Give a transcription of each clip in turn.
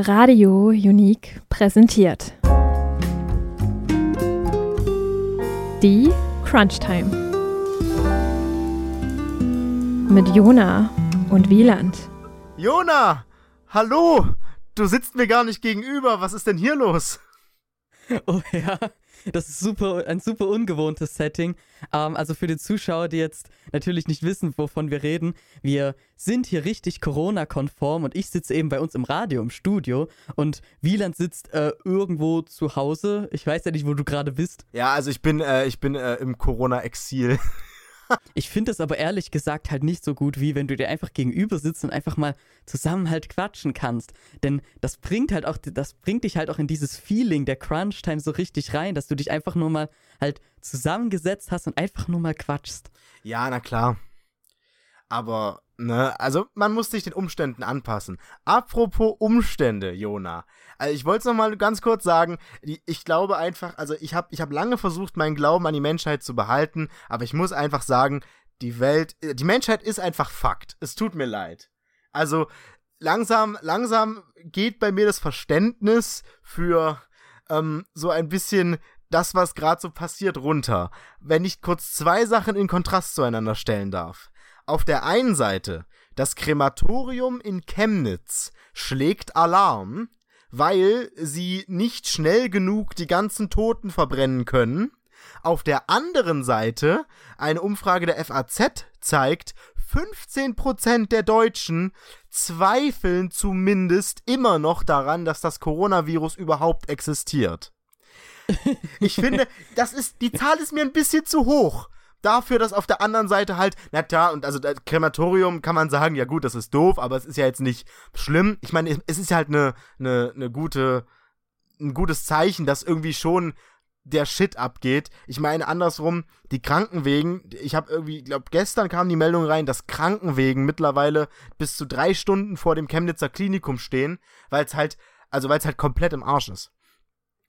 Radio Unique präsentiert. Die Crunch Time. Mit Jona und Wieland. Jona! Hallo! Du sitzt mir gar nicht gegenüber. Was ist denn hier los? Oh ja, das ist super, ein super ungewohntes Setting. Ähm, also für die Zuschauer, die jetzt natürlich nicht wissen, wovon wir reden, wir sind hier richtig Corona-konform und ich sitze eben bei uns im Radio, im Studio und Wieland sitzt äh, irgendwo zu Hause. Ich weiß ja nicht, wo du gerade bist. Ja, also ich bin, äh, ich bin äh, im Corona-Exil. Ich finde es aber ehrlich gesagt halt nicht so gut, wie wenn du dir einfach gegenüber sitzt und einfach mal zusammen halt quatschen kannst. Denn das bringt halt auch, das bringt dich halt auch in dieses Feeling der Crunch-Time so richtig rein, dass du dich einfach nur mal halt zusammengesetzt hast und einfach nur mal quatschst. Ja, na klar. Aber, ne, also man muss sich den Umständen anpassen. Apropos Umstände, Jona. Also ich wollte es nochmal ganz kurz sagen, ich glaube einfach, also ich habe ich hab lange versucht, meinen Glauben an die Menschheit zu behalten, aber ich muss einfach sagen, die Welt, äh, die Menschheit ist einfach Fakt. Es tut mir leid. Also langsam, langsam geht bei mir das Verständnis für ähm, so ein bisschen das, was gerade so passiert, runter. Wenn ich kurz zwei Sachen in Kontrast zueinander stellen darf auf der einen Seite, das Krematorium in Chemnitz schlägt Alarm, weil sie nicht schnell genug die ganzen Toten verbrennen können. Auf der anderen Seite, eine Umfrage der FAZ zeigt, 15% der Deutschen zweifeln zumindest immer noch daran, dass das Coronavirus überhaupt existiert. Ich finde, das ist, die Zahl ist mir ein bisschen zu hoch dafür, dass auf der anderen Seite halt, na klar, und also Krematorium kann man sagen, ja gut, das ist doof, aber es ist ja jetzt nicht schlimm. Ich meine, es ist halt eine, eine, eine gute, ein gutes Zeichen, dass irgendwie schon der Shit abgeht. Ich meine, andersrum, die Krankenwegen, ich habe irgendwie, glaube gestern kam die Meldung rein, dass Krankenwegen mittlerweile bis zu drei Stunden vor dem Chemnitzer Klinikum stehen, weil es halt, also weil es halt komplett im Arsch ist.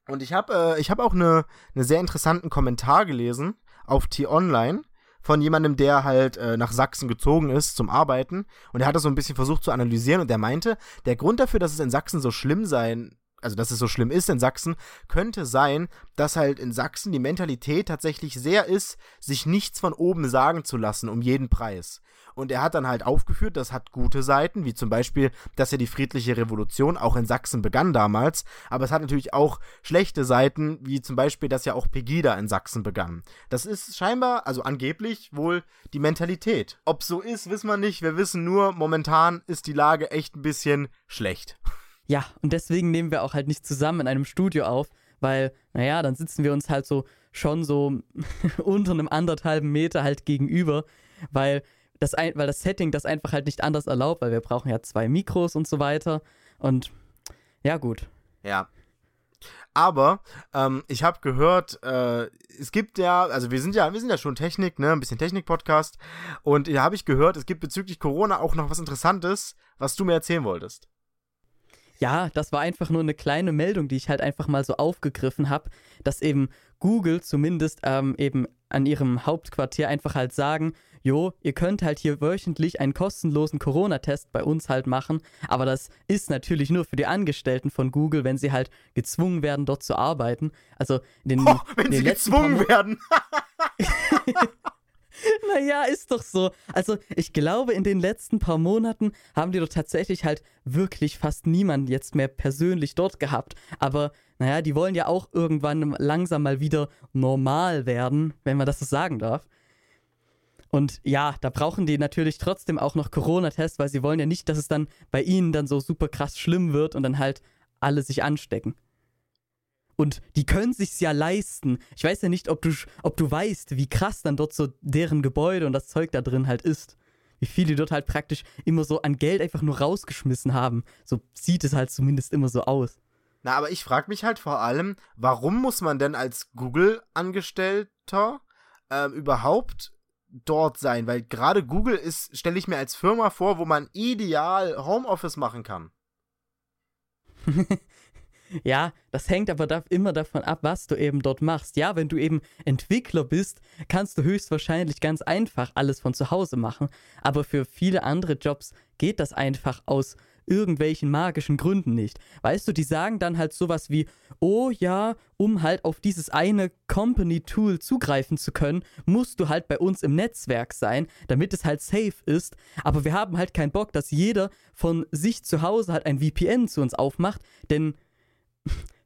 Und ich habe äh, ich hab auch eine ne sehr interessanten Kommentar gelesen auf T-Online von jemandem, der halt äh, nach Sachsen gezogen ist zum Arbeiten. Und er hat das so ein bisschen versucht zu analysieren und der meinte, der Grund dafür, dass es in Sachsen so schlimm sein also dass es so schlimm ist in Sachsen, könnte sein, dass halt in Sachsen die Mentalität tatsächlich sehr ist, sich nichts von oben sagen zu lassen um jeden Preis. Und er hat dann halt aufgeführt, das hat gute Seiten, wie zum Beispiel, dass ja die friedliche Revolution auch in Sachsen begann damals. Aber es hat natürlich auch schlechte Seiten, wie zum Beispiel, dass ja auch Pegida in Sachsen begann. Das ist scheinbar, also angeblich, wohl die Mentalität. Ob so ist, wissen wir nicht. Wir wissen nur, momentan ist die Lage echt ein bisschen schlecht. Ja, und deswegen nehmen wir auch halt nicht zusammen in einem Studio auf, weil, naja, dann sitzen wir uns halt so schon so unter einem anderthalben Meter halt gegenüber, weil das ein, weil das Setting das einfach halt nicht anders erlaubt, weil wir brauchen ja zwei Mikros und so weiter. Und ja, gut. Ja. Aber ähm, ich habe gehört, äh, es gibt ja, also wir sind ja, wir sind ja schon Technik, ne, ein bisschen Technik-Podcast. Und da habe ich gehört, es gibt bezüglich Corona auch noch was Interessantes, was du mir erzählen wolltest. Ja, das war einfach nur eine kleine Meldung, die ich halt einfach mal so aufgegriffen habe, dass eben Google zumindest ähm, eben an ihrem Hauptquartier einfach halt sagen, jo, ihr könnt halt hier wöchentlich einen kostenlosen Corona-Test bei uns halt machen, aber das ist natürlich nur für die Angestellten von Google, wenn sie halt gezwungen werden, dort zu arbeiten. Also in den, oh, wenn den sie gezwungen werden. Naja, ist doch so. Also, ich glaube, in den letzten paar Monaten haben die doch tatsächlich halt wirklich fast niemanden jetzt mehr persönlich dort gehabt. Aber, naja, die wollen ja auch irgendwann langsam mal wieder normal werden, wenn man das so sagen darf. Und ja, da brauchen die natürlich trotzdem auch noch Corona-Tests, weil sie wollen ja nicht, dass es dann bei ihnen dann so super krass schlimm wird und dann halt alle sich anstecken. Und die können sich's ja leisten. Ich weiß ja nicht, ob du, ob du weißt, wie krass dann dort so deren Gebäude und das Zeug da drin halt ist. Wie viel die dort halt praktisch immer so an Geld einfach nur rausgeschmissen haben. So sieht es halt zumindest immer so aus. Na, aber ich frage mich halt vor allem, warum muss man denn als Google-Angestellter äh, überhaupt dort sein, weil gerade Google ist, stelle ich mir als Firma vor, wo man ideal Homeoffice machen kann. ja, das hängt aber da immer davon ab, was du eben dort machst. Ja, wenn du eben Entwickler bist, kannst du höchstwahrscheinlich ganz einfach alles von zu Hause machen. Aber für viele andere Jobs geht das einfach aus irgendwelchen magischen Gründen nicht. Weißt du, die sagen dann halt sowas wie, oh ja, um halt auf dieses eine Company-Tool zugreifen zu können, musst du halt bei uns im Netzwerk sein, damit es halt safe ist. Aber wir haben halt keinen Bock, dass jeder von sich zu Hause halt ein VPN zu uns aufmacht, denn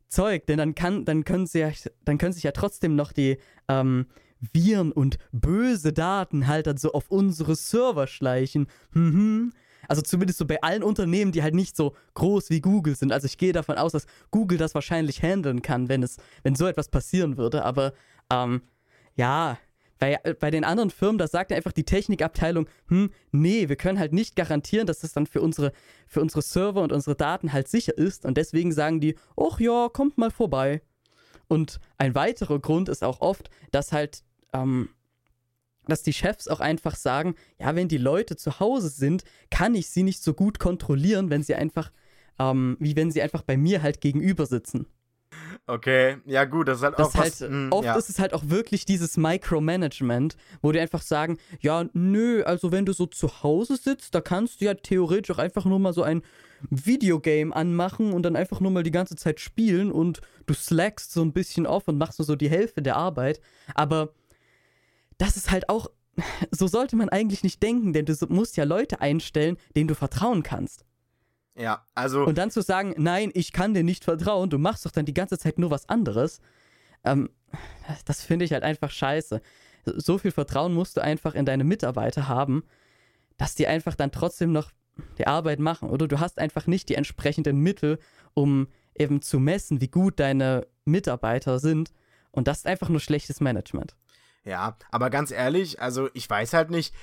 Zeug, denn dann kann, dann können sie ja, dann können sich ja trotzdem noch die ähm, Viren und böse Daten halt dann so auf unsere Server schleichen. Mhm. Also zumindest so bei allen Unternehmen, die halt nicht so groß wie Google sind. Also ich gehe davon aus, dass Google das wahrscheinlich handeln kann, wenn es, wenn so etwas passieren würde. Aber ähm, ja, bei, bei den anderen Firmen, da sagt einfach die Technikabteilung, hm, nee, wir können halt nicht garantieren, dass das dann für unsere, für unsere Server und unsere Daten halt sicher ist. Und deswegen sagen die, ach ja, kommt mal vorbei. Und ein weiterer Grund ist auch oft, dass halt ähm, dass die Chefs auch einfach sagen, ja, wenn die Leute zu Hause sind, kann ich sie nicht so gut kontrollieren, wenn sie einfach, ähm, wie wenn sie einfach bei mir halt gegenüber sitzen. Okay, ja gut, das ist halt das auch halt, was, mh, Oft ja. ist es halt auch wirklich dieses Micromanagement, wo die einfach sagen, ja, nö, also wenn du so zu Hause sitzt, da kannst du ja theoretisch auch einfach nur mal so ein Videogame anmachen und dann einfach nur mal die ganze Zeit spielen und du slackst so ein bisschen auf und machst nur so die Hälfte der Arbeit. Aber das ist halt auch, so sollte man eigentlich nicht denken, denn du musst ja Leute einstellen, denen du vertrauen kannst. Ja, also Und dann zu sagen, nein, ich kann dir nicht vertrauen, du machst doch dann die ganze Zeit nur was anderes, ähm, das finde ich halt einfach scheiße. So viel Vertrauen musst du einfach in deine Mitarbeiter haben, dass die einfach dann trotzdem noch die Arbeit machen. Oder du hast einfach nicht die entsprechenden Mittel, um eben zu messen, wie gut deine Mitarbeiter sind. Und das ist einfach nur schlechtes Management. Ja, aber ganz ehrlich, also ich weiß halt nicht,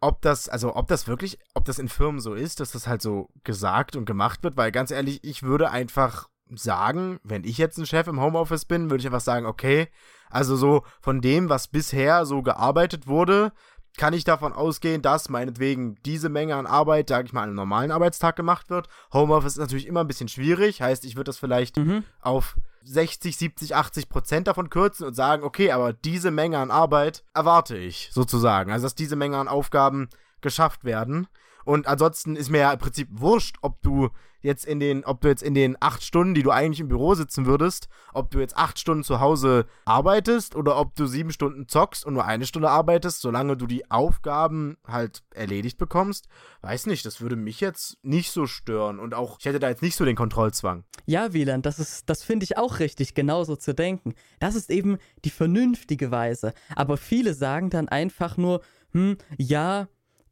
ob das, also ob das wirklich, ob das in Firmen so ist, dass das halt so gesagt und gemacht wird, weil ganz ehrlich, ich würde einfach sagen, wenn ich jetzt ein Chef im Homeoffice bin, würde ich einfach sagen, okay, also so von dem, was bisher so gearbeitet wurde, kann ich davon ausgehen, dass meinetwegen diese Menge an Arbeit, sage ich mal, an einem normalen Arbeitstag gemacht wird. Homeoffice ist natürlich immer ein bisschen schwierig, heißt, ich würde das vielleicht Mhm. auf 60, 70, 80 Prozent davon kürzen und sagen, okay, aber diese Menge an Arbeit erwarte ich sozusagen. Also, dass diese Menge an Aufgaben geschafft werden. Und ansonsten ist mir ja im Prinzip wurscht, ob du jetzt in den, ob du jetzt in den acht Stunden, die du eigentlich im Büro sitzen würdest, ob du jetzt acht Stunden zu Hause arbeitest oder ob du sieben Stunden zockst und nur eine Stunde arbeitest, solange du die Aufgaben halt erledigt bekommst. Weiß nicht, das würde mich jetzt nicht so stören und auch, ich hätte da jetzt nicht so den Kontrollzwang. Ja, Wieland, das ist, das finde ich auch richtig, genauso zu denken. Das ist eben die vernünftige Weise. Aber viele sagen dann einfach nur, hm, ja,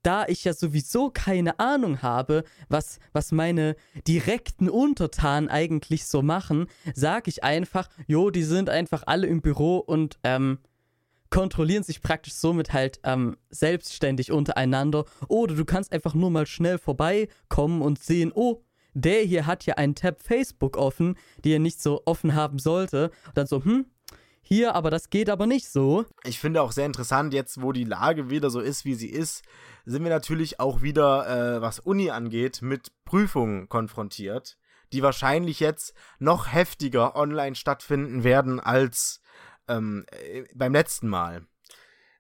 da ich ja sowieso keine Ahnung habe, was, was meine direkten Untertanen eigentlich so machen, sage ich einfach, jo, die sind einfach alle im Büro und ähm, kontrollieren sich praktisch somit halt ähm, selbstständig untereinander. Oder du kannst einfach nur mal schnell vorbeikommen und sehen, oh, der hier hat ja einen Tab Facebook offen, die er nicht so offen haben sollte. Und dann so, hm, hier, aber das geht aber nicht so. Ich finde auch sehr interessant, jetzt wo die Lage wieder so ist, wie sie ist, sind wir natürlich auch wieder, äh, was Uni angeht, mit Prüfungen konfrontiert, die wahrscheinlich jetzt noch heftiger online stattfinden werden als ähm, äh, beim letzten Mal.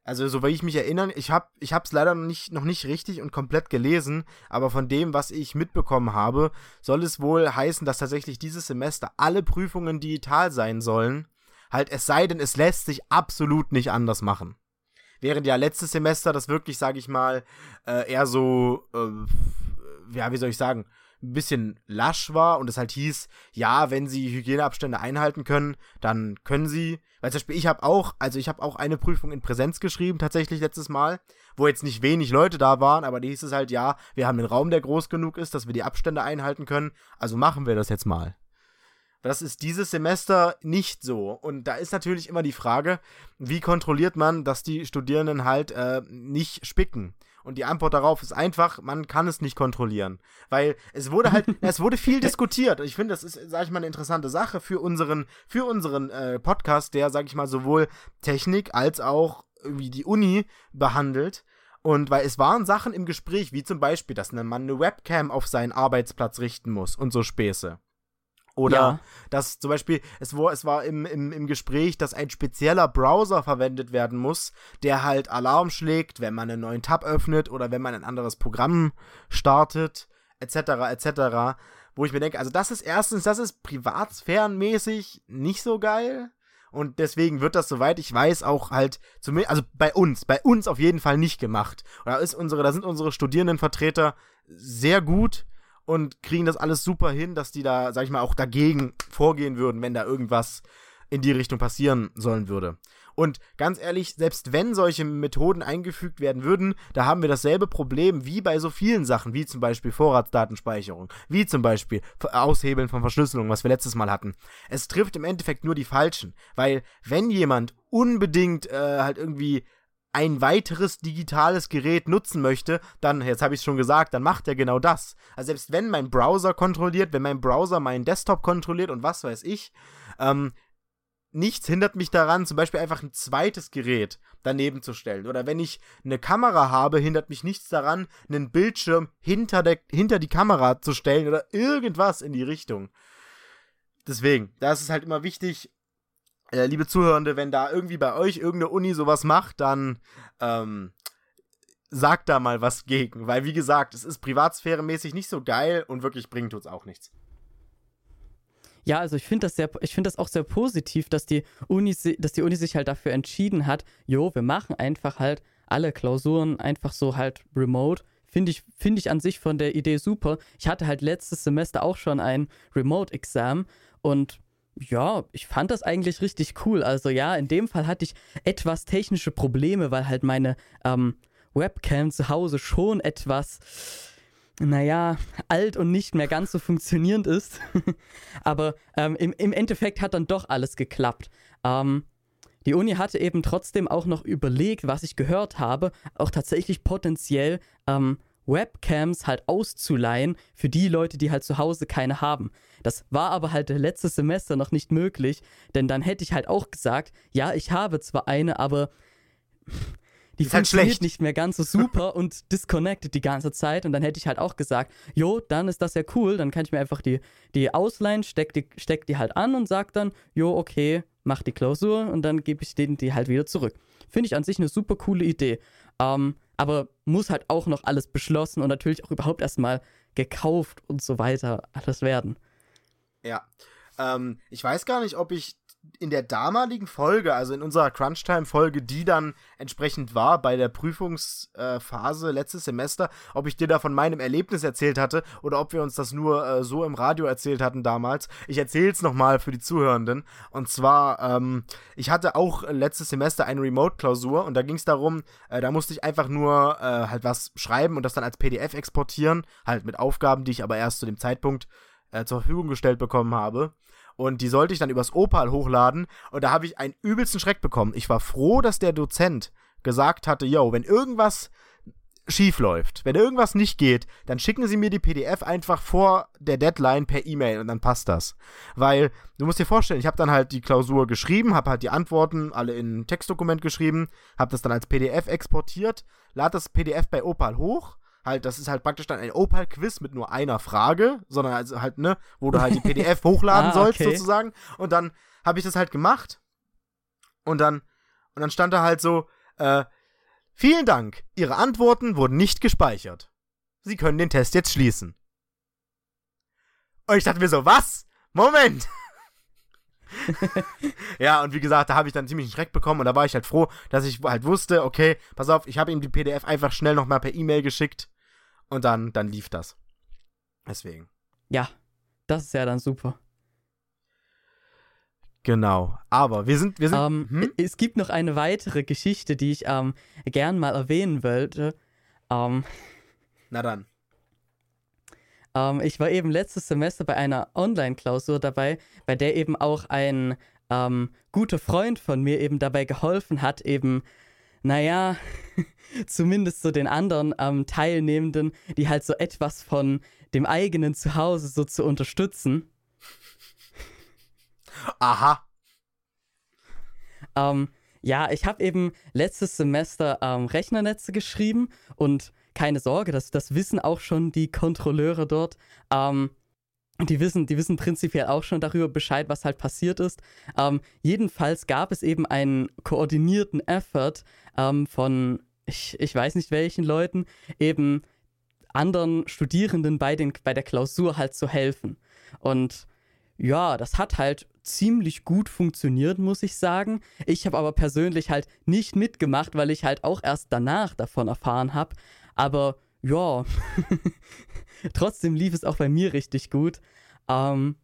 Also, so wie ich mich erinnere, ich habe ich leider nicht, noch nicht richtig und komplett gelesen, aber von dem, was ich mitbekommen habe, soll es wohl heißen, dass tatsächlich dieses Semester alle Prüfungen digital sein sollen. Halt, es sei denn, es lässt sich absolut nicht anders machen. Während ja letztes Semester das wirklich, sage ich mal, äh, eher so, äh, ja, wie soll ich sagen, ein bisschen lasch war und es halt hieß, ja, wenn sie Hygieneabstände einhalten können, dann können sie. Weil zum Beispiel, ich habe auch, also ich habe auch eine Prüfung in Präsenz geschrieben, tatsächlich letztes Mal, wo jetzt nicht wenig Leute da waren, aber die hieß es halt, ja, wir haben einen Raum, der groß genug ist, dass wir die Abstände einhalten können, also machen wir das jetzt mal. Das ist dieses Semester nicht so. Und da ist natürlich immer die Frage, wie kontrolliert man, dass die Studierenden halt äh, nicht spicken? Und die Antwort darauf ist einfach, man kann es nicht kontrollieren. Weil es wurde halt, es wurde viel diskutiert. Ich finde, das ist, sag ich mal, eine interessante Sache für unseren, für unseren äh, Podcast, der, sag ich mal, sowohl Technik als auch irgendwie die Uni behandelt. Und weil es waren Sachen im Gespräch, wie zum Beispiel, dass man eine Webcam auf seinen Arbeitsplatz richten muss und so Späße. Oder Ja. dass zum Beispiel, es war, es war im, im, im Gespräch, dass ein spezieller Browser verwendet werden muss, der halt Alarm schlägt, wenn man einen neuen Tab öffnet oder wenn man ein anderes Programm startet. etc. etc. Wo ich mir denke, also das ist erstens, das ist privatsphärenmäßig nicht so geil. Und deswegen wird das, soweit ich weiß, auch halt, zumindest, also bei uns, bei uns auf jeden Fall nicht gemacht. Und da, ist unsere, da sind unsere Studierendenvertreter sehr gut und kriegen das alles super hin, dass die da, sag ich mal, auch dagegen vorgehen würden, wenn da irgendwas in die Richtung passieren sollen würde. Und ganz ehrlich, selbst wenn solche Methoden eingefügt werden würden, da haben wir dasselbe Problem wie bei so vielen Sachen, wie zum Beispiel Vorratsdatenspeicherung, wie zum Beispiel Aushebeln von Verschlüsselung, was wir letztes Mal hatten. Es trifft im Endeffekt nur die Falschen, weil wenn jemand unbedingt äh, halt irgendwie ein weiteres digitales Gerät nutzen möchte, dann, jetzt habe ich es schon gesagt, dann macht er genau das. Also selbst wenn mein Browser kontrolliert, wenn mein Browser meinen Desktop kontrolliert und was weiß ich, ähm, nichts hindert mich daran, zum Beispiel einfach ein zweites Gerät daneben zu stellen. Oder wenn ich eine Kamera habe, hindert mich nichts daran, einen Bildschirm hinter, der, hinter die Kamera zu stellen oder irgendwas in die Richtung. Deswegen, da ist es halt immer wichtig, äh, liebe Zuhörende, wenn da irgendwie bei euch irgendeine Uni sowas macht, dann ähm, sagt da mal was gegen. Weil, wie gesagt, es ist privatsphäremäßig nicht so geil und wirklich bringt uns auch nichts. Ja, also ich finde das sehr, ich finde das auch sehr positiv, dass die Uni, dass die Uni sich halt dafür entschieden hat, jo, wir machen einfach halt alle Klausuren einfach so halt remote. Finde ich, finde ich an sich von der Idee super. Ich hatte halt letztes Semester auch schon ein Remote-Exam und ja, ich fand das eigentlich richtig cool. Also ja, in dem Fall hatte ich etwas technische Probleme, weil halt meine ähm, Webcam zu Hause schon etwas naja, alt und nicht mehr ganz so funktionierend ist. Aber ähm, im, im Endeffekt hat dann doch alles geklappt. Ähm, die Uni hatte eben trotzdem auch noch überlegt, was ich gehört habe, auch tatsächlich potenziell ähm, Webcams halt auszuleihen für die Leute, die halt zu Hause keine haben. Das war aber halt letztes Semester noch nicht möglich, denn dann hätte ich halt auch gesagt, ja, ich habe zwar eine, aber die ist halt funktioniert halt nicht mehr ganz so super und disconnected die ganze Zeit. Und dann hätte ich halt auch gesagt, jo, dann ist das ja cool, dann kann ich mir einfach die, die ausleihen, steck die, steck die halt an und sag dann, jo, okay, mach die Klausur und dann gebe ich denen die halt wieder zurück. Finde ich an sich eine super coole Idee. Ähm, aber muss halt auch noch alles beschlossen und natürlich auch überhaupt erstmal gekauft und so weiter alles werden. Ja. Ähm, ich weiß gar nicht, ob ich in der damaligen Folge, also in unserer Crunchtime-Folge, die dann entsprechend war bei der Prüfungsphase letztes Semester, ob ich dir da von meinem Erlebnis erzählt hatte oder ob wir uns das nur äh, so im Radio erzählt hatten damals. Ich erzähle es nochmal für die Zuhörenden. Und zwar, ähm, ich hatte auch letztes Semester eine Remote-Klausur und da ging es darum, äh, da musste ich einfach nur äh, halt was schreiben und das dann als PDF exportieren, halt mit Aufgaben, die ich aber erst zu dem Zeitpunkt äh, zur Verfügung gestellt bekommen habe. Und die sollte ich dann übers Opal hochladen. Und da habe ich einen übelsten Schreck bekommen. Ich war froh, dass der Dozent gesagt hatte, yo, wenn irgendwas schief läuft, wenn irgendwas nicht geht, dann schicken Sie mir die PDF einfach vor der Deadline per E-Mail und dann passt das. Weil du musst dir vorstellen, ich habe dann halt die Klausur geschrieben, habe halt die Antworten alle in ein Textdokument geschrieben, habe das dann als PDF exportiert, lade das PDF bei Opal hoch halt, das ist halt praktisch dann ein Opal-Quiz mit nur einer Frage, sondern also halt, ne, wo du halt die PDF hochladen ah, sollst, okay. sozusagen. Und dann habe ich das halt gemacht. Und dann, und dann stand da halt so, äh, vielen Dank, Ihre Antworten wurden nicht gespeichert. Sie können den Test jetzt schließen. Und ich dachte mir so, was? Moment! ja, und wie gesagt, da habe ich dann ziemlich einen Schreck bekommen und da war ich halt froh, dass ich halt wusste, okay, pass auf, ich habe ihm die PDF einfach schnell nochmal per E-Mail geschickt und dann, dann lief das. Deswegen. Ja, das ist ja dann super. Genau. Aber wir sind. Wir sind ähm, hm? Es gibt noch eine weitere Geschichte, die ich ähm, gern mal erwähnen wollte. Ähm, Na dann. Ähm, ich war eben letztes Semester bei einer Online-Klausur dabei, bei der eben auch ein ähm, guter Freund von mir eben dabei geholfen hat, eben naja, zumindest so den anderen ähm, Teilnehmenden, die halt so etwas von dem eigenen Zuhause so zu unterstützen. Aha. Ähm, ja, ich habe eben letztes Semester ähm, Rechnernetze geschrieben und keine Sorge, das, das wissen auch schon die Kontrolleure dort. Ähm, die wissen, die wissen prinzipiell auch schon darüber Bescheid, was halt passiert ist. Ähm, jedenfalls gab es eben einen koordinierten Effort ähm, von, ich, ich weiß nicht welchen Leuten, eben anderen Studierenden bei, den, bei der Klausur halt zu helfen. Und ja, das hat halt ziemlich gut funktioniert, muss ich sagen. Ich habe aber persönlich halt nicht mitgemacht, weil ich halt auch erst danach davon erfahren habe. Aber ja, trotzdem lief es auch bei mir richtig gut. Ähm,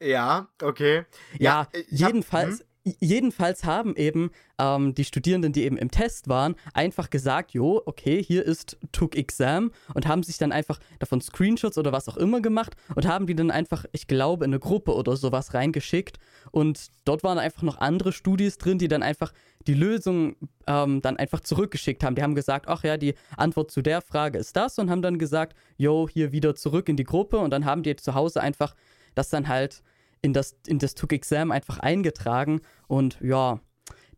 ja, okay. Ja, Ja, ich hab- jedenfalls, jedenfalls haben eben ähm, die Studierenden, die eben im Test waren, einfach gesagt, jo, okay, hier ist Took Exam und haben sich dann einfach davon Screenshots oder was auch immer gemacht und haben die dann einfach, ich glaube, in eine Gruppe oder sowas reingeschickt und dort waren einfach noch andere Studis drin, die dann einfach die Lösung ähm, dann einfach zurückgeschickt haben. Die haben gesagt, ach ja, die Antwort zu der Frage ist das und haben dann gesagt, jo, hier wieder zurück in die Gruppe und dann haben die zu Hause einfach das dann halt in das, in das Took Exam einfach eingetragen und ja,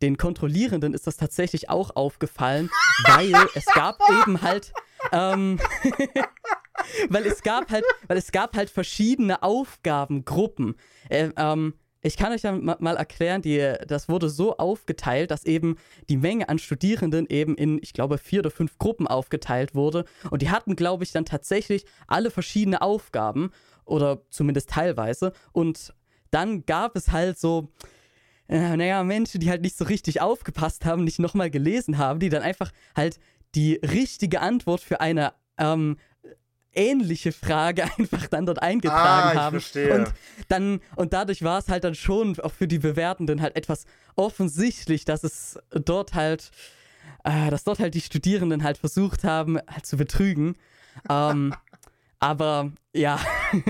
den Kontrollierenden ist das tatsächlich auch aufgefallen, weil es gab eben halt, ähm, weil es gab halt, weil es gab halt verschiedene Aufgabengruppen. Äh, ähm, ich kann euch ma- mal erklären, die, das wurde so aufgeteilt, dass eben die Menge an Studierenden eben in, ich glaube, vier oder fünf Gruppen aufgeteilt wurde. Und die hatten, glaube ich, dann tatsächlich alle verschiedene Aufgaben oder zumindest teilweise. Und dann gab es halt so, äh, naja, Menschen, die halt nicht so richtig aufgepasst haben, nicht nochmal gelesen haben, die dann einfach halt die richtige Antwort für eine ähm, ähnliche Frage einfach dann dort eingetragen Ah, ich haben. verstehe. Und dann, und dadurch war es halt dann schon auch für die Bewertenden halt etwas offensichtlich, dass es dort halt, äh, dass dort halt die Studierenden halt versucht haben, halt zu betrügen. Ähm, aber ja.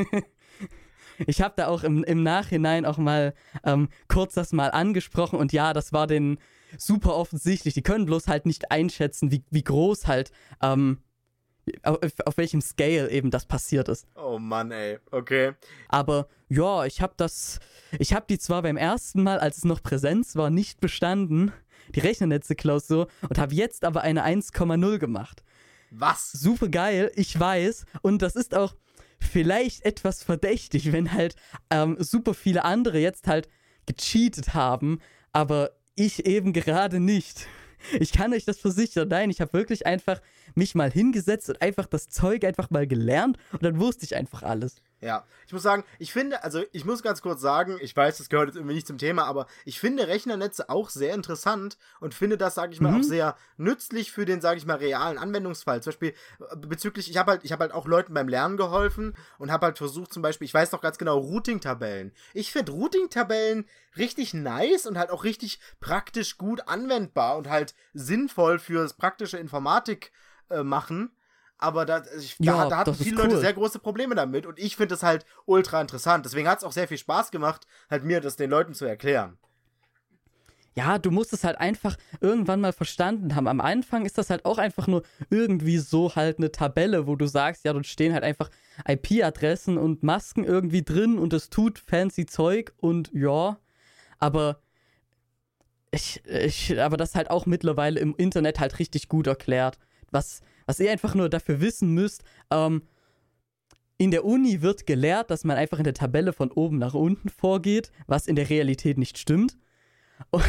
Ich habe da auch im, im Nachhinein auch mal ähm, kurz das mal angesprochen und ja, das war denen super offensichtlich. Die können bloß halt nicht einschätzen, wie, wie groß halt, ähm, auf, auf welchem Scale eben das passiert ist. Oh Mann, ey. Okay. Aber ja, ich habe das, ich habe die zwar beim ersten Mal, als es noch Präsenz war, nicht bestanden, die Rechnernetze-Klausur, und habe jetzt aber eine 1,0 gemacht. Was? Super geil, ich weiß. Und das ist auch vielleicht etwas verdächtig, wenn halt ähm, super viele andere jetzt halt gecheatet haben, aber ich eben gerade nicht. Ich kann euch das versichern. Nein, ich habe wirklich einfach mich mal hingesetzt und einfach das Zeug einfach mal gelernt und dann wusste ich einfach alles. Ja, ich muss sagen, ich finde, also ich muss ganz kurz sagen, ich weiß, das gehört jetzt irgendwie nicht zum Thema, aber ich finde Rechnernetze auch sehr interessant und finde das, sage ich mal, Mhm. auch sehr nützlich für den, sage ich mal, realen Anwendungsfall. Zum Beispiel äh, bezüglich, ich habe halt, ich habe halt auch Leuten beim Lernen geholfen und habe halt versucht, zum Beispiel, ich weiß noch ganz genau, Routing-Tabellen. Ich finde Routing-Tabellen richtig nice und halt auch richtig praktisch gut anwendbar und halt sinnvoll fürs praktische Informatik äh, machen. Aber da, ich, Ja, da, da hatten viele Leute cool. sehr große Probleme damit und ich finde das halt ultra interessant. Deswegen hat es auch sehr viel Spaß gemacht, halt mir das den Leuten zu erklären. Ja, du musst es halt einfach irgendwann mal verstanden haben. Am Anfang ist das halt auch einfach nur irgendwie so halt eine Tabelle, wo du sagst, ja, dort stehen halt einfach IP-Adressen und Masken irgendwie drin und es tut fancy Zeug und ja, aber ich, ich, aber das halt auch mittlerweile im Internet halt richtig gut erklärt. Was, was ihr einfach nur dafür wissen müsst, ähm, in der Uni wird gelehrt, dass man einfach in der Tabelle von oben nach unten vorgeht, was in der Realität nicht stimmt. Und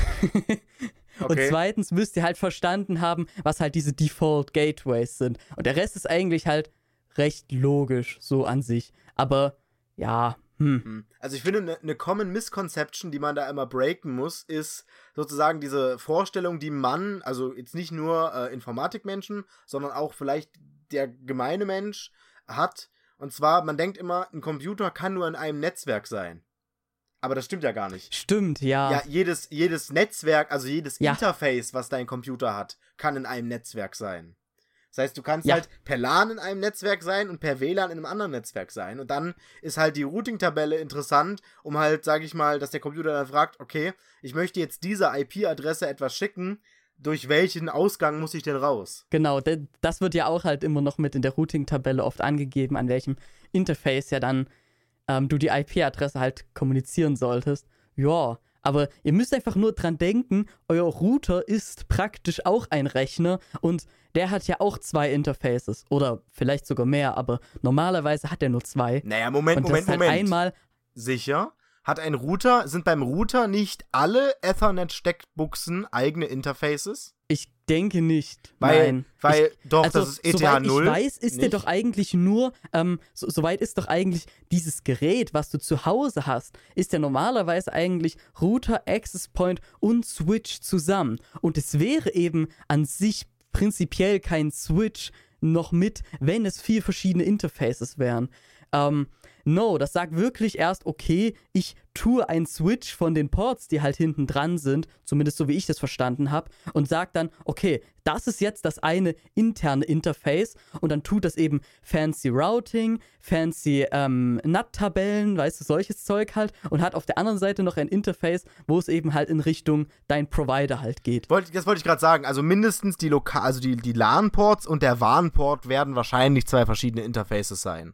Okay. zweitens müsst ihr halt verstanden haben, was halt diese Default Gateways sind. Und der Rest ist eigentlich halt recht logisch, so an sich. Aber ja, hm. Hm. Also ich finde, eine ne Common Misconception, die man da immer breaken muss, ist sozusagen diese Vorstellung, die man, also jetzt nicht nur äh, Informatikmenschen, sondern auch vielleicht der gemeine Mensch hat. Und zwar, man denkt immer, ein Computer kann nur in einem Netzwerk sein. Aber das stimmt ja gar nicht. Stimmt, ja. Ja, jedes, jedes Netzwerk, also jedes Ja. Interface, was dein Computer hat, kann in einem Netzwerk sein. Das heißt, du kannst Ja. halt per LAN in einem Netzwerk sein und per WLAN in einem anderen Netzwerk sein. Und dann ist halt die Routing-Tabelle interessant, um halt, sag ich mal, dass der Computer dann fragt, okay, ich möchte jetzt dieser IP-Adresse etwas schicken, durch welchen Ausgang muss ich denn raus? Genau, das wird ja auch halt immer noch mit in der Routing-Tabelle oft angegeben, an welchem Interface ja dann ähm, du die IP-Adresse halt kommunizieren solltest. Ja, aber ihr müsst einfach nur dran denken, euer Router ist praktisch auch ein Rechner und der hat ja auch zwei Interfaces oder vielleicht sogar mehr, aber normalerweise hat er nur zwei. Naja, Moment, und das Moment, ist halt Moment. einmal, Sicher? Hat ein Router, sind beim Router nicht alle Ethernet-Steckbuchsen eigene Interfaces? Ich denke nicht. Weil, Nein. weil ich, doch, also, das ist ETH soweit 0. ich weiß, ist der nicht? doch eigentlich nur, ähm, so, soweit ist doch eigentlich dieses Gerät, was du zu Hause hast, ist ja normalerweise eigentlich Router, Access Point und Switch zusammen. Und es wäre eben an sich prinzipiell kein Switch noch mit, wenn es vier verschiedene Interfaces wären. Ähm, no, das sagt wirklich erst, okay, ich tue ein Switch von den Ports, die halt hinten dran sind, zumindest so wie ich das verstanden habe, und sagt dann, okay, das ist jetzt das eine interne Interface und dann tut das eben fancy Routing, fancy ähm, NAT-Tabellen, weißt du, solches Zeug halt und hat auf der anderen Seite noch ein Interface, wo es eben halt in Richtung dein Provider halt geht. Das wollte ich gerade sagen. Also mindestens die Loka also die, die LAN-Ports und der WAN-Port werden wahrscheinlich zwei verschiedene Interfaces sein.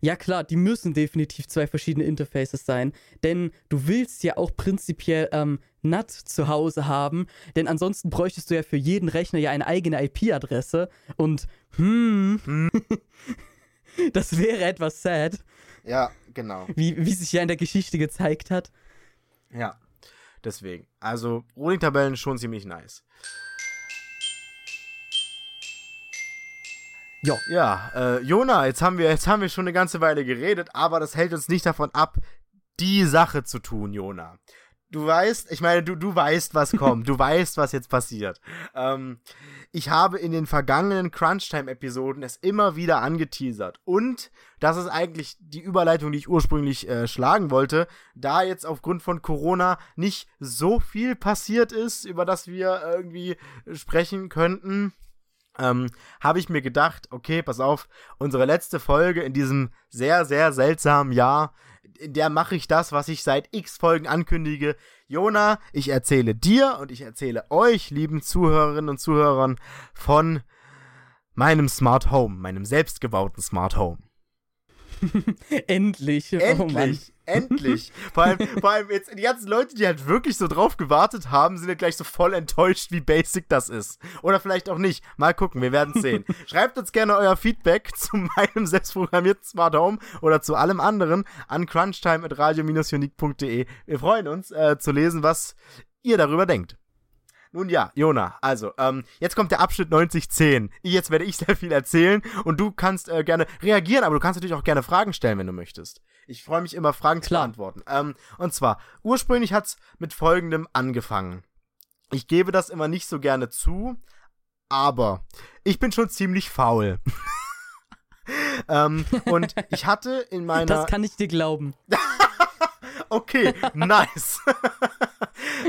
Ja klar, die müssen definitiv zwei verschiedene Interfaces sein, denn du willst ja auch prinzipiell ähm, NAT zu Hause haben, denn ansonsten bräuchtest du ja für jeden Rechner ja eine eigene IP-Adresse und hm, das wäre etwas sad, Ja, genau. wie, wie sich ja in der Geschichte gezeigt hat. Ja. Deswegen. Also, Routing-Tabellen schon ziemlich nice. Ja. Ja, äh, Jona, jetzt haben wir, jetzt haben wir schon eine ganze Weile geredet, aber das hält uns nicht davon ab, die Sache zu tun, Jona. Du weißt, ich meine, du, du weißt, was kommt. du weißt, was jetzt passiert. Ähm, ich habe in den vergangenen Crunchtime-Episoden es immer wieder angeteasert. Und das ist eigentlich die Überleitung, die ich ursprünglich äh, schlagen wollte. Da jetzt aufgrund von Corona nicht so viel passiert ist, über das wir irgendwie sprechen könnten, ähm, habe ich mir gedacht, okay, pass auf, unsere letzte Folge in diesem sehr, sehr seltsamen Jahr, in der mache ich das, was ich seit x Folgen ankündige. Jona, ich erzähle dir und ich erzähle euch, lieben Zuhörerinnen und Zuhörern, von meinem Smart Home, meinem selbstgebauten Smart Home. Endlich. Oh. Endlich, endlich. Vor allem, vor allem jetzt die ganzen Leute, die halt wirklich so drauf gewartet haben, sind ja gleich so voll enttäuscht, wie basic das ist. Oder vielleicht auch nicht. Mal gucken, wir werden sehen. Schreibt uns gerne euer Feedback zu meinem selbstprogrammierten Smart Home oder zu allem anderen an crunchtime.radio-unique.de. Wir freuen uns äh, zu lesen, was ihr darüber denkt. Nun ja, Jona, also, ähm, jetzt kommt der Abschnitt 9010. Jetzt werde ich sehr viel erzählen und du kannst äh, gerne reagieren, aber du kannst natürlich auch gerne Fragen stellen, wenn du möchtest. Ich freue mich immer, Fragen zu Klar. beantworten. Ähm, und zwar, ursprünglich hat's mit folgendem angefangen. Ich gebe das immer nicht so gerne zu, aber ich bin schon ziemlich faul. ähm, und ich hatte in meiner. Das kann ich dir glauben. Okay, nice.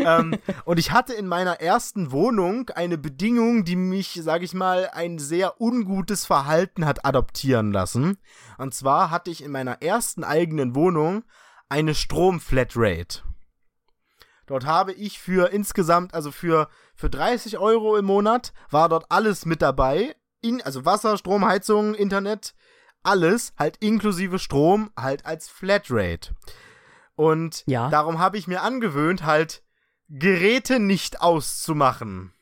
Ähm, und ich hatte in meiner ersten Wohnung eine Bedingung, die mich, sag ich mal, ein sehr ungutes Verhalten hat adoptieren lassen. Und zwar hatte ich in meiner ersten eigenen Wohnung eine Stromflatrate. Dort habe ich für insgesamt, also für, für 30 Euro im Monat, war dort alles mit dabei. In, also Wasser, Strom, Heizung, Internet, alles halt inklusive Strom, halt als Flatrate. Und Ja. darum habe ich mir angewöhnt, halt Geräte nicht auszumachen.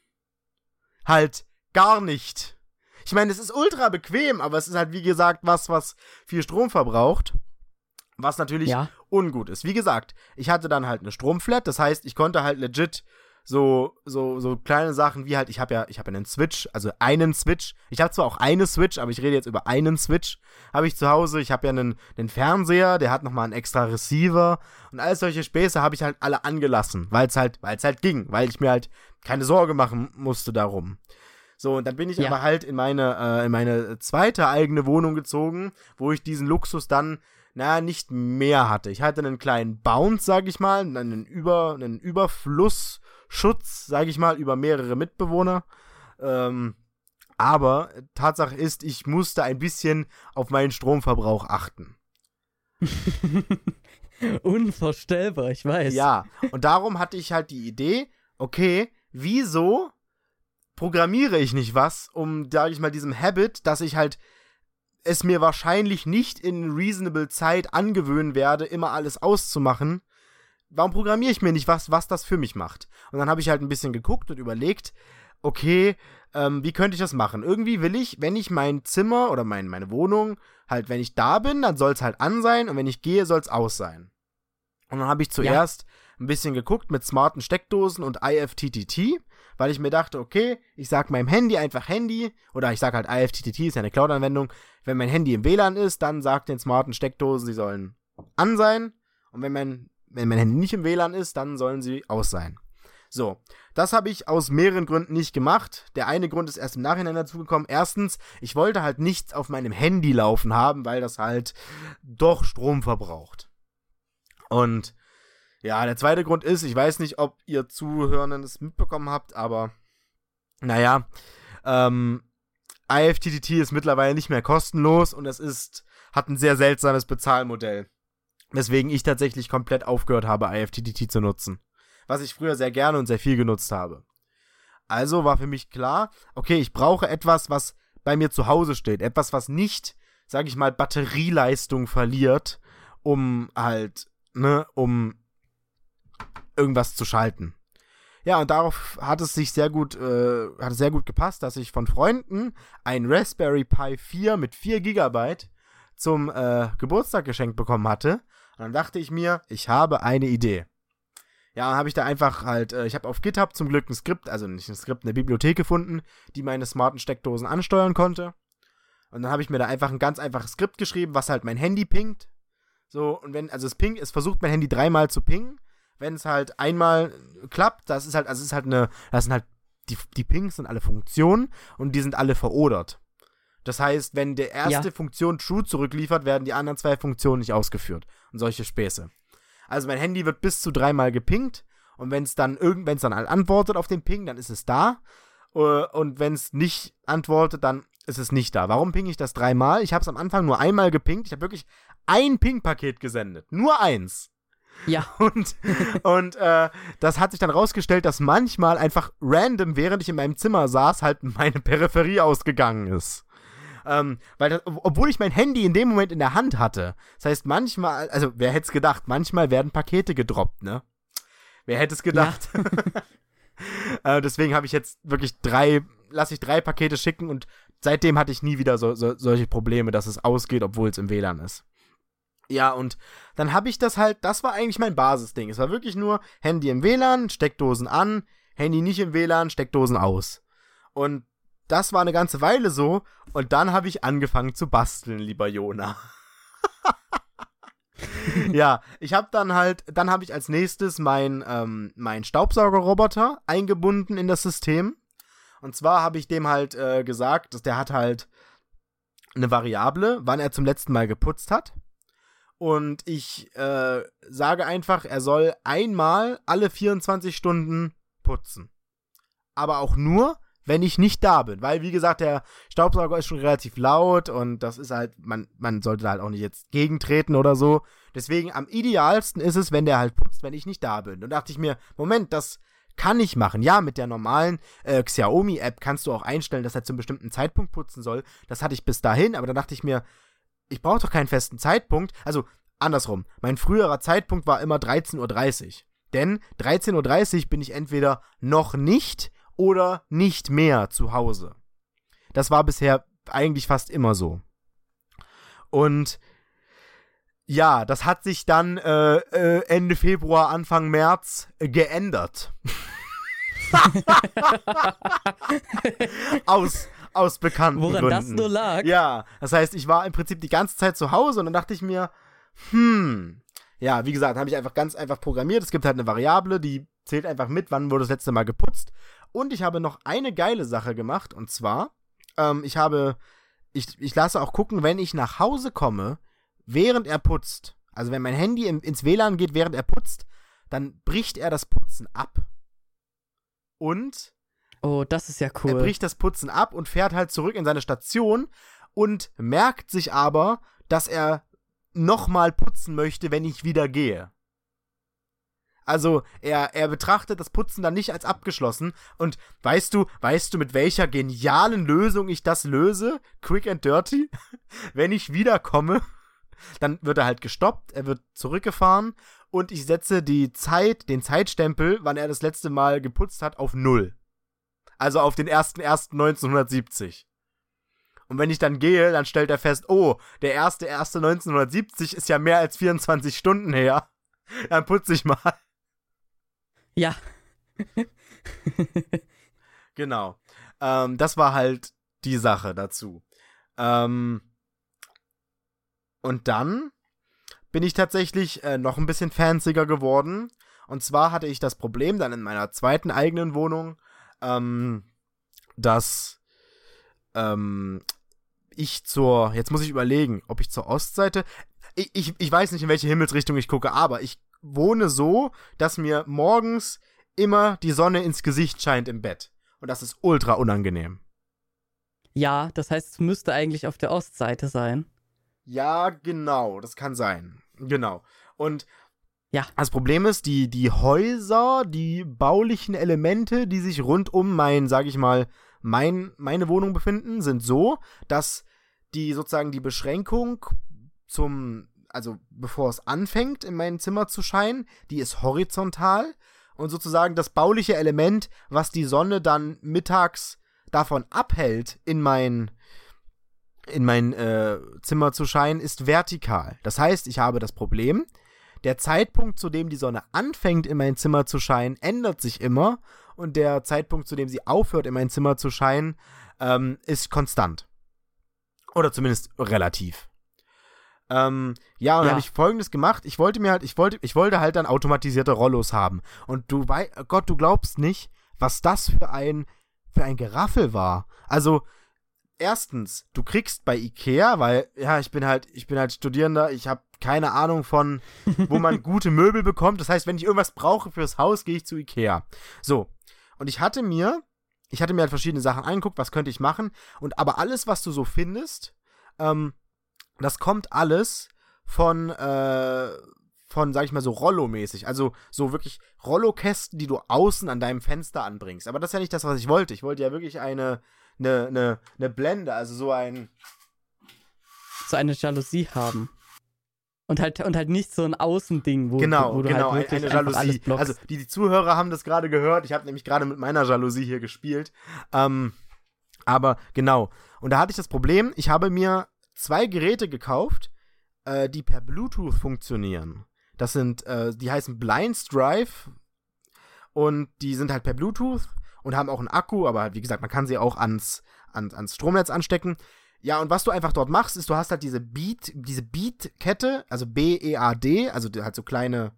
Halt gar nicht. Ich meine, es ist ultra bequem, aber es ist halt, wie gesagt, was, was viel Strom verbraucht. Was natürlich Ja. ungut ist. Wie gesagt, ich hatte dann halt eine Stromflat, das heißt, ich konnte halt legit so, so, so kleine Sachen wie halt, ich habe ja, ich habe einen Switch, also einen Switch. Ich habe zwar auch eine Switch, aber ich rede jetzt über einen Switch. Habe ich zu Hause. Ich habe ja einen, einen Fernseher, der hat nochmal einen extra Receiver. Und all solche Späße habe ich halt alle angelassen, weil es halt, weil es halt ging, weil ich mir halt keine Sorge machen musste darum. So, und dann bin ich Ja. aber halt in meine, äh, in meine zweite eigene Wohnung gezogen, wo ich diesen Luxus dann, naja, nicht mehr hatte. Ich hatte einen kleinen Bounce, sag ich mal, einen, Über, einen Überflussschutz, sag ich mal, über mehrere Mitbewohner. Ähm, aber Tatsache ist, ich musste ein bisschen auf meinen Stromverbrauch achten. Unvorstellbar, ich weiß. Ja, und darum hatte ich halt die Idee, okay, wieso programmiere ich nicht was, um, sag ich mal, diesem Habit, dass ich halt es mir wahrscheinlich nicht in reasonable Zeit angewöhnen werde, immer alles auszumachen. Warum programmiere ich mir nicht was, was das für mich macht? Und dann habe ich halt ein bisschen geguckt und überlegt, okay, ähm, wie könnte ich das machen? Irgendwie will ich, wenn ich mein Zimmer oder mein, meine Wohnung, halt, wenn ich da bin, dann soll es halt an sein und wenn ich gehe, soll es aus sein. Und dann habe ich zuerst ein bisschen geguckt mit smarten Steckdosen und IFTTT, weil ich mir dachte, okay, ich sag meinem Handy einfach Handy oder ich sag halt IFTTT ist ja eine Cloud-Anwendung. Wenn mein Handy im WLAN ist, dann sagt den smarten Steckdosen, sie sollen an sein und wenn mein wenn mein Handy nicht im WLAN ist, dann sollen sie aus sein. So, das habe ich aus mehreren Gründen nicht gemacht. Der eine Grund ist erst im Nachhinein dazugekommen. Erstens, ich wollte halt nichts auf meinem Handy laufen haben, weil das halt doch Strom verbraucht. Und ja, der zweite Grund ist, ich weiß nicht, ob ihr Zuhörenden es mitbekommen habt, aber naja, ähm, IFTTT ist mittlerweile nicht mehr kostenlos und es ist, hat ein sehr seltsames Bezahlmodell. Weswegen ich tatsächlich komplett aufgehört habe, IFTTT zu nutzen was ich früher sehr gerne und sehr viel genutzt habe. Also war für mich klar, okay, ich brauche etwas, was bei mir zu Hause steht, etwas, was nicht, sag ich mal, Batterieleistung verliert, um halt, ne, um irgendwas zu schalten. Ja, und darauf hat es sich sehr gut, äh, hat sehr gut gepasst, dass ich von Freunden ein Raspberry Pi 4 mit 4 GB zum äh, Geburtstag geschenkt bekommen hatte. Und dann dachte ich mir, ich habe eine Idee. Ja, habe ich da einfach halt, äh, ich habe auf GitHub zum Glück ein Skript, also nicht ein Skript, eine Bibliothek gefunden, die meine smarten Steckdosen ansteuern konnte. Und dann habe ich mir da einfach ein ganz einfaches Skript geschrieben, was halt mein Handy pingt. So, und wenn, also es pingt, es versucht mein Handy dreimal zu pingen. Wenn es halt einmal klappt, das ist halt, also es ist halt eine, das sind halt, die, die Pings sind alle Funktionen und die sind alle verodert. Das heißt, wenn der erste ja. Funktion True zurückliefert, werden die anderen zwei Funktionen nicht ausgeführt. Und solche Späße. Also mein Handy wird bis zu dreimal gepinkt und wenn es dann irgendwann dann antwortet auf den Ping, dann ist es da. Äh, und wenn es nicht antwortet, dann ist es nicht da. Warum ping ich das dreimal? Ich habe es am Anfang nur einmal gepinkt. Ich habe wirklich ein Ping-Paket gesendet. Nur eins. Ja. Und, und äh, das hat sich dann rausgestellt, dass manchmal einfach random, während ich in meinem Zimmer saß, halt meine Peripherie ausgegangen ist. Ähm, weil das, obwohl ich mein Handy in dem Moment in der Hand hatte. Das heißt, manchmal, also wer hätte es gedacht, manchmal werden Pakete gedroppt, ne? Wer hätte es gedacht? Ja. äh, deswegen habe ich jetzt wirklich drei, lasse ich drei Pakete schicken und seitdem hatte ich nie wieder so, so, solche Probleme, dass es ausgeht, obwohl es im WLAN ist. Ja, und dann habe ich das halt, das war eigentlich mein Basisding. Es war wirklich nur Handy im WLAN, Steckdosen an, Handy nicht im WLAN, Steckdosen aus. Und das war eine ganze Weile so und dann habe ich angefangen zu basteln, lieber Jona. ja, ich habe dann halt, dann habe ich als nächstes mein, ähm, mein Staubsaugerroboter eingebunden in das System. Und zwar habe ich dem halt äh, gesagt, dass der hat halt eine Variable, wann er zum letzten Mal geputzt hat. Und ich äh, sage einfach, er soll einmal alle 24 Stunden putzen. Aber auch nur, wenn ich nicht da bin. Weil, wie gesagt, der Staubsauger ist schon relativ laut und das ist halt, man, man sollte da halt auch nicht jetzt gegentreten oder so. Deswegen am idealsten ist es, wenn der halt putzt, wenn ich nicht da bin. Und dachte ich mir, Moment, das kann ich machen. Ja, mit der normalen äh, Xiaomi-App kannst du auch einstellen, dass er zum bestimmten Zeitpunkt putzen soll. Das hatte ich bis dahin, aber dann dachte ich mir, ich brauche doch keinen festen Zeitpunkt. Also andersrum, mein früherer Zeitpunkt war immer 13.30 Uhr. Denn 13.30 Uhr bin ich entweder noch nicht oder nicht mehr zu Hause. Das war bisher eigentlich fast immer so. Und ja, das hat sich dann äh, äh, Ende Februar, Anfang März geändert. aus, aus bekannten Woran Gründen. das nur lag? Ja, das heißt, ich war im Prinzip die ganze Zeit zu Hause und dann dachte ich mir, hm, ja, wie gesagt, habe ich einfach ganz einfach programmiert. Es gibt halt eine Variable, die zählt einfach mit, wann wurde das letzte Mal geputzt. Und ich habe noch eine geile Sache gemacht. Und zwar, ähm, ich habe, ich, ich lasse auch gucken, wenn ich nach Hause komme, während er putzt. Also wenn mein Handy im, ins WLAN geht, während er putzt, dann bricht er das Putzen ab. Und Oh, das ist ja cool. er bricht das Putzen ab und fährt halt zurück in seine Station und merkt sich aber, dass er nochmal putzen möchte, wenn ich wieder gehe. Also er, er betrachtet das Putzen dann nicht als abgeschlossen. Und weißt du, weißt du, mit welcher genialen Lösung ich das löse? Quick and dirty? Wenn ich wiederkomme, dann wird er halt gestoppt, er wird zurückgefahren und ich setze die Zeit, den Zeitstempel, wann er das letzte Mal geputzt hat, auf null. Also auf den 1.1.1970. Und wenn ich dann gehe, dann stellt er fest, oh, der 1.1.1970 ist ja mehr als 24 Stunden her. Dann putze ich mal. Ja. Genau. Ähm, das war halt die Sache dazu. Ähm, und dann bin ich tatsächlich äh, noch ein bisschen fancier geworden. Und zwar hatte ich das Problem dann in meiner zweiten eigenen Wohnung, ähm, dass ähm, ich zur, jetzt muss ich überlegen, ob ich zur Ostseite, ich, ich, ich weiß nicht, in welche Himmelsrichtung ich gucke, aber ich wohne so, dass mir morgens immer die Sonne ins Gesicht scheint im Bett. Und das ist ultra unangenehm. Ja, das heißt, es müsste eigentlich auf der Ostseite sein. Ja, genau, das kann sein. Genau. Und Ja. das Problem ist, die, die Häuser, die baulichen Elemente, die sich rund um mein, sag ich mal, mein, meine Wohnung befinden, sind so, dass die sozusagen die Beschränkung zum, also bevor es anfängt, in mein Zimmer zu scheinen, die ist horizontal und sozusagen das bauliche Element, was die Sonne dann mittags davon abhält, in mein in mein äh, Zimmer zu scheinen, ist vertikal. Das heißt, ich habe das Problem, der Zeitpunkt, zu dem die Sonne anfängt, in mein Zimmer zu scheinen, ändert sich immer und der Zeitpunkt, zu dem sie aufhört, in mein Zimmer zu scheinen, ähm, ist konstant. Oder zumindest relativ. Ähm, ja, und dann Ja. habe ich folgendes gemacht. Ich wollte mir halt, ich wollte, ich wollte halt dann automatisierte Rollos haben. Und du wei Gott, du glaubst nicht, was das für ein, für ein Geraffel war. Also, erstens, du kriegst bei Ikea, weil, ja, ich bin halt, ich bin halt Studierender, ich habe keine Ahnung von, wo man gute Möbel bekommt. Das heißt, wenn ich irgendwas brauche fürs Haus, gehe ich zu Ikea. So. Und ich hatte mir, ich hatte mir halt verschiedene Sachen angeguckt, was könnte ich machen. Und aber alles, was du so findest, ähm, das kommt alles von, äh, von, sag ich mal, so Rollo-mäßig. Also so wirklich Rollo-Kästen, die du außen an deinem Fenster anbringst. Aber das ist ja nicht das, was ich wollte. Ich wollte ja wirklich eine, eine, eine, eine Blende, also so ein. So eine Jalousie haben. Und halt, und halt nicht so ein Außending, wo, Genau, wo du genau, halt wirklich eine Jalousie. Also die, die Zuhörer haben das gerade gehört. Ich habe nämlich gerade mit meiner Jalousie hier gespielt. Ähm, aber genau. Und da hatte ich das Problem, ich habe mir zwei Geräte gekauft, äh, die per Bluetooth funktionieren. Das sind, äh, die heißen Blinds Drive und die sind halt per Bluetooth und haben auch einen Akku, aber halt, wie gesagt, man kann sie auch ans, ans, ans Stromnetz anstecken. Ja, und was du einfach dort machst, ist, du hast halt diese Beat, diese Beat-Kette, also B-E-A-D, also halt so kleine,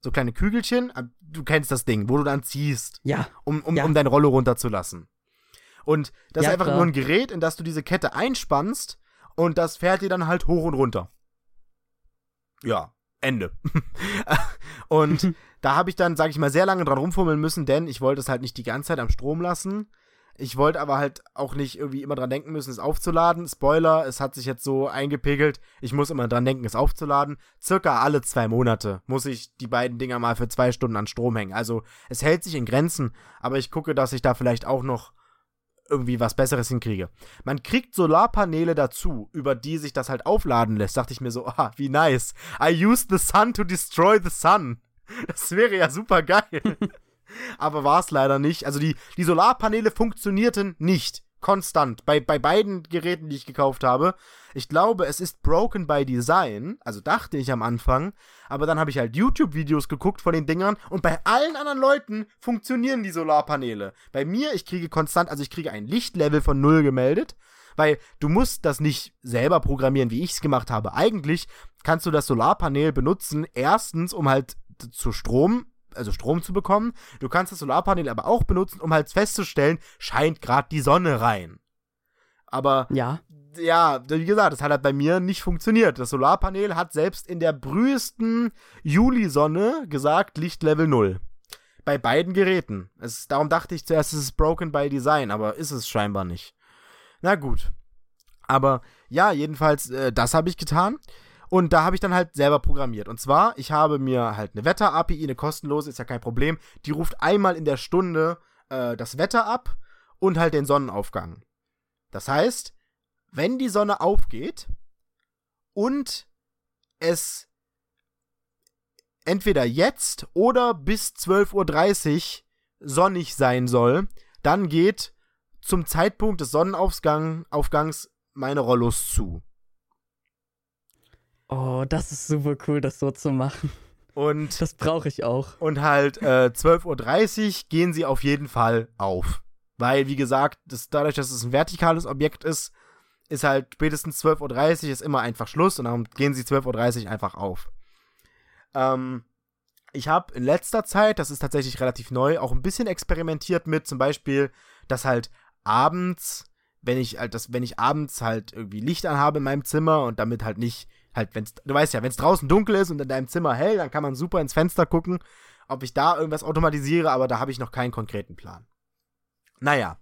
so kleine Kügelchen. äh, Du kennst das Ding, wo du dann ziehst, ja, um, um, Ja. um dein Rollo runterzulassen. Und das Ja, ist einfach klar. nur ein Gerät, in das du diese Kette einspannst und das fährt dir dann halt hoch und runter. Ja, Ende. und da habe ich dann, sag ich mal, sehr lange dran rumfummeln müssen, denn ich wollte es halt nicht die ganze Zeit am Strom lassen. Ich wollte aber halt auch nicht irgendwie immer dran denken müssen, es aufzuladen. Spoiler, es hat sich jetzt so eingepegelt, ich muss immer dran denken, es aufzuladen. Circa alle zwei Monate muss ich die beiden Dinger mal für zwei Stunden an Strom hängen. Also es hält sich in Grenzen, aber ich gucke, dass ich da vielleicht auch noch irgendwie was Besseres hinkriege. Man kriegt Solarpaneele dazu, über die sich das halt aufladen lässt. Dachte ich mir so, ah, wie nice. I use the sun to destroy the sun. Das wäre ja super geil. Aber war es leider nicht. Also die, die Solarpaneele funktionierten nicht. Konstant. Bei, bei beiden Geräten, die ich gekauft habe. Ich glaube, es ist broken by design. Also dachte ich am Anfang. Aber dann habe ich halt YouTube-Videos geguckt von den Dingern. Und bei allen anderen Leuten funktionieren die Solarpaneele. Bei mir, ich kriege konstant, also ich kriege ein Lichtlevel von null gemeldet. Weil du musst das nicht selber programmieren, wie ich es gemacht habe. Eigentlich kannst du das Solarpanel benutzen, erstens, um halt zu Strom, also Strom zu bekommen. Du kannst das Solarpanel aber auch benutzen, um halt festzustellen, scheint gerade die Sonne rein. Aber ja. ja, wie gesagt, das hat halt bei mir nicht funktioniert. Das Solarpanel hat selbst in der brühesten Julisonne gesagt, Lichtlevel 0. Bei beiden Geräten. Es, darum dachte ich zuerst, es ist broken by design, aber ist es scheinbar nicht. Na gut. Aber ja, jedenfalls, äh, das habe ich getan. Und da habe ich dann halt selber programmiert. Und zwar, ich habe mir halt eine Wetter-API, eine kostenlose, ist ja kein Problem. Die ruft einmal in der Stunde äh, das Wetter ab und halt den Sonnenaufgang. Das heißt, wenn die Sonne aufgeht und es entweder jetzt oder bis 12.30 Uhr sonnig sein soll, dann geht zum Zeitpunkt des Sonnenaufgangs Aufgangs meine Rollos zu. Oh, das ist super cool, das so zu machen. Und, Das brauche ich auch. und halt äh, 12.30 Uhr gehen sie auf jeden Fall auf. Weil, wie gesagt, das, dadurch, dass es ein vertikales Objekt ist, ist halt spätestens 12.30 Uhr ist immer einfach Schluss und dann gehen sie 12.30 Uhr einfach auf. Ähm, ich habe in letzter Zeit, das ist tatsächlich relativ neu, auch ein bisschen experimentiert mit zum Beispiel, dass halt abends, wenn ich halt das, wenn ich abends halt irgendwie Licht anhabe in meinem Zimmer und damit halt nicht, halt, wenn's, du weißt ja, wenn es draußen dunkel ist und in deinem Zimmer hell, dann kann man super ins Fenster gucken, ob ich da irgendwas automatisiere, aber da habe ich noch keinen konkreten Plan. Naja,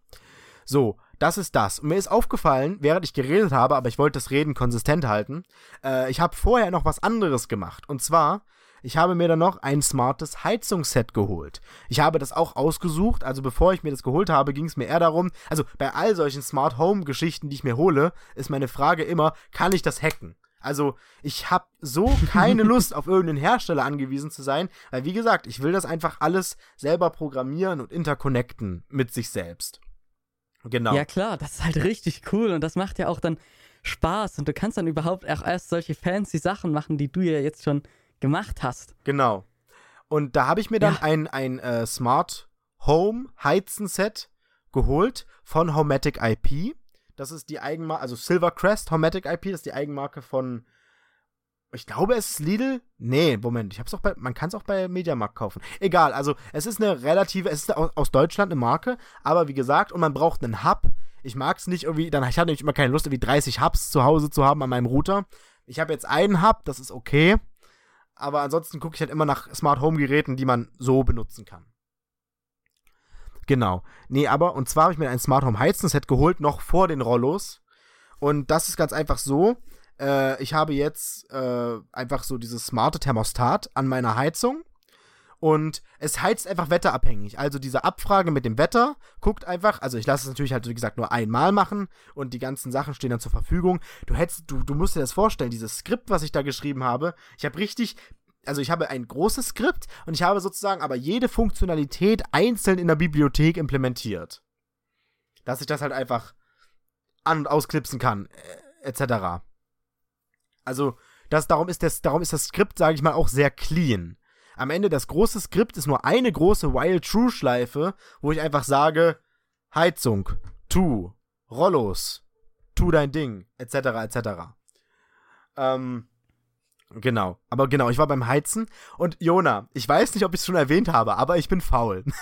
so, das ist das. Und mir ist aufgefallen, während ich geredet habe, aber ich wollte das Reden konsistent halten, äh, ich habe vorher noch was anderes gemacht. Und zwar, ich habe mir dann noch ein smartes Heizungsset geholt. Ich habe das auch ausgesucht, also bevor ich mir das geholt habe, ging es mir eher darum, also bei all solchen Smart Home Geschichten, die ich mir hole, ist meine Frage immer, kann ich das hacken? Also, ich habe so keine Lust, auf irgendeinen Hersteller angewiesen zu sein, weil wie gesagt, ich will das einfach alles selber programmieren und interconnecten mit sich selbst. Genau. Ja, klar, das ist halt richtig cool und das macht ja auch dann Spaß und du kannst dann überhaupt auch erst solche fancy Sachen machen, die du ja jetzt schon gemacht hast. Genau. Und da habe ich mir dann Ja. ein, ein äh, Smart Home Heizen-Set geholt von Homatic IP. Das ist die Eigenmarke, also Silvercrest Homatic IP, das ist die Eigenmarke von, ich glaube, es ist Lidl. Nee, Moment, ich hab's auch bei, man kann es auch bei Mediamarkt kaufen. Egal, also es ist eine relative, es ist aus, Deutschland eine Marke, aber wie gesagt, und man braucht einen Hub. Ich mag es nicht irgendwie, dann, ich hatte nämlich immer keine Lust, irgendwie 30 Hubs zu Hause zu haben an meinem Router. Ich habe jetzt einen Hub, das ist okay. Aber ansonsten gucke ich halt immer nach Smart Home Geräten, die man so benutzen kann. Genau. Nee, aber, und zwar habe ich mir ein Smart Home Heizen-Set geholt, noch vor den Rollos. Und das ist ganz einfach so. Äh, ich habe jetzt äh, einfach so dieses smarte Thermostat an meiner Heizung. Und es heizt einfach wetterabhängig. Also diese Abfrage mit dem Wetter guckt einfach, also ich lasse es natürlich halt, wie gesagt, nur einmal machen und die ganzen Sachen stehen dann zur Verfügung. Du hättest, du, du musst dir das vorstellen, dieses Skript, was ich da geschrieben habe, ich habe richtig, also ich habe ein großes Skript und ich habe sozusagen aber jede Funktionalität einzeln in der Bibliothek implementiert. Dass ich das halt einfach an- und ausklipsen kann, äh, etc. Also, das, darum, ist das, darum ist das Skript, sage ich mal, auch sehr clean. Am Ende, das große Skript ist nur eine große While-True-Schleife, wo ich einfach sage, Heizung, tu, Rollos, tu dein Ding, etc., etc. Ähm, genau. Aber genau, ich war beim Heizen und Jona, ich weiß nicht, ob ich es schon erwähnt habe, aber ich bin faul.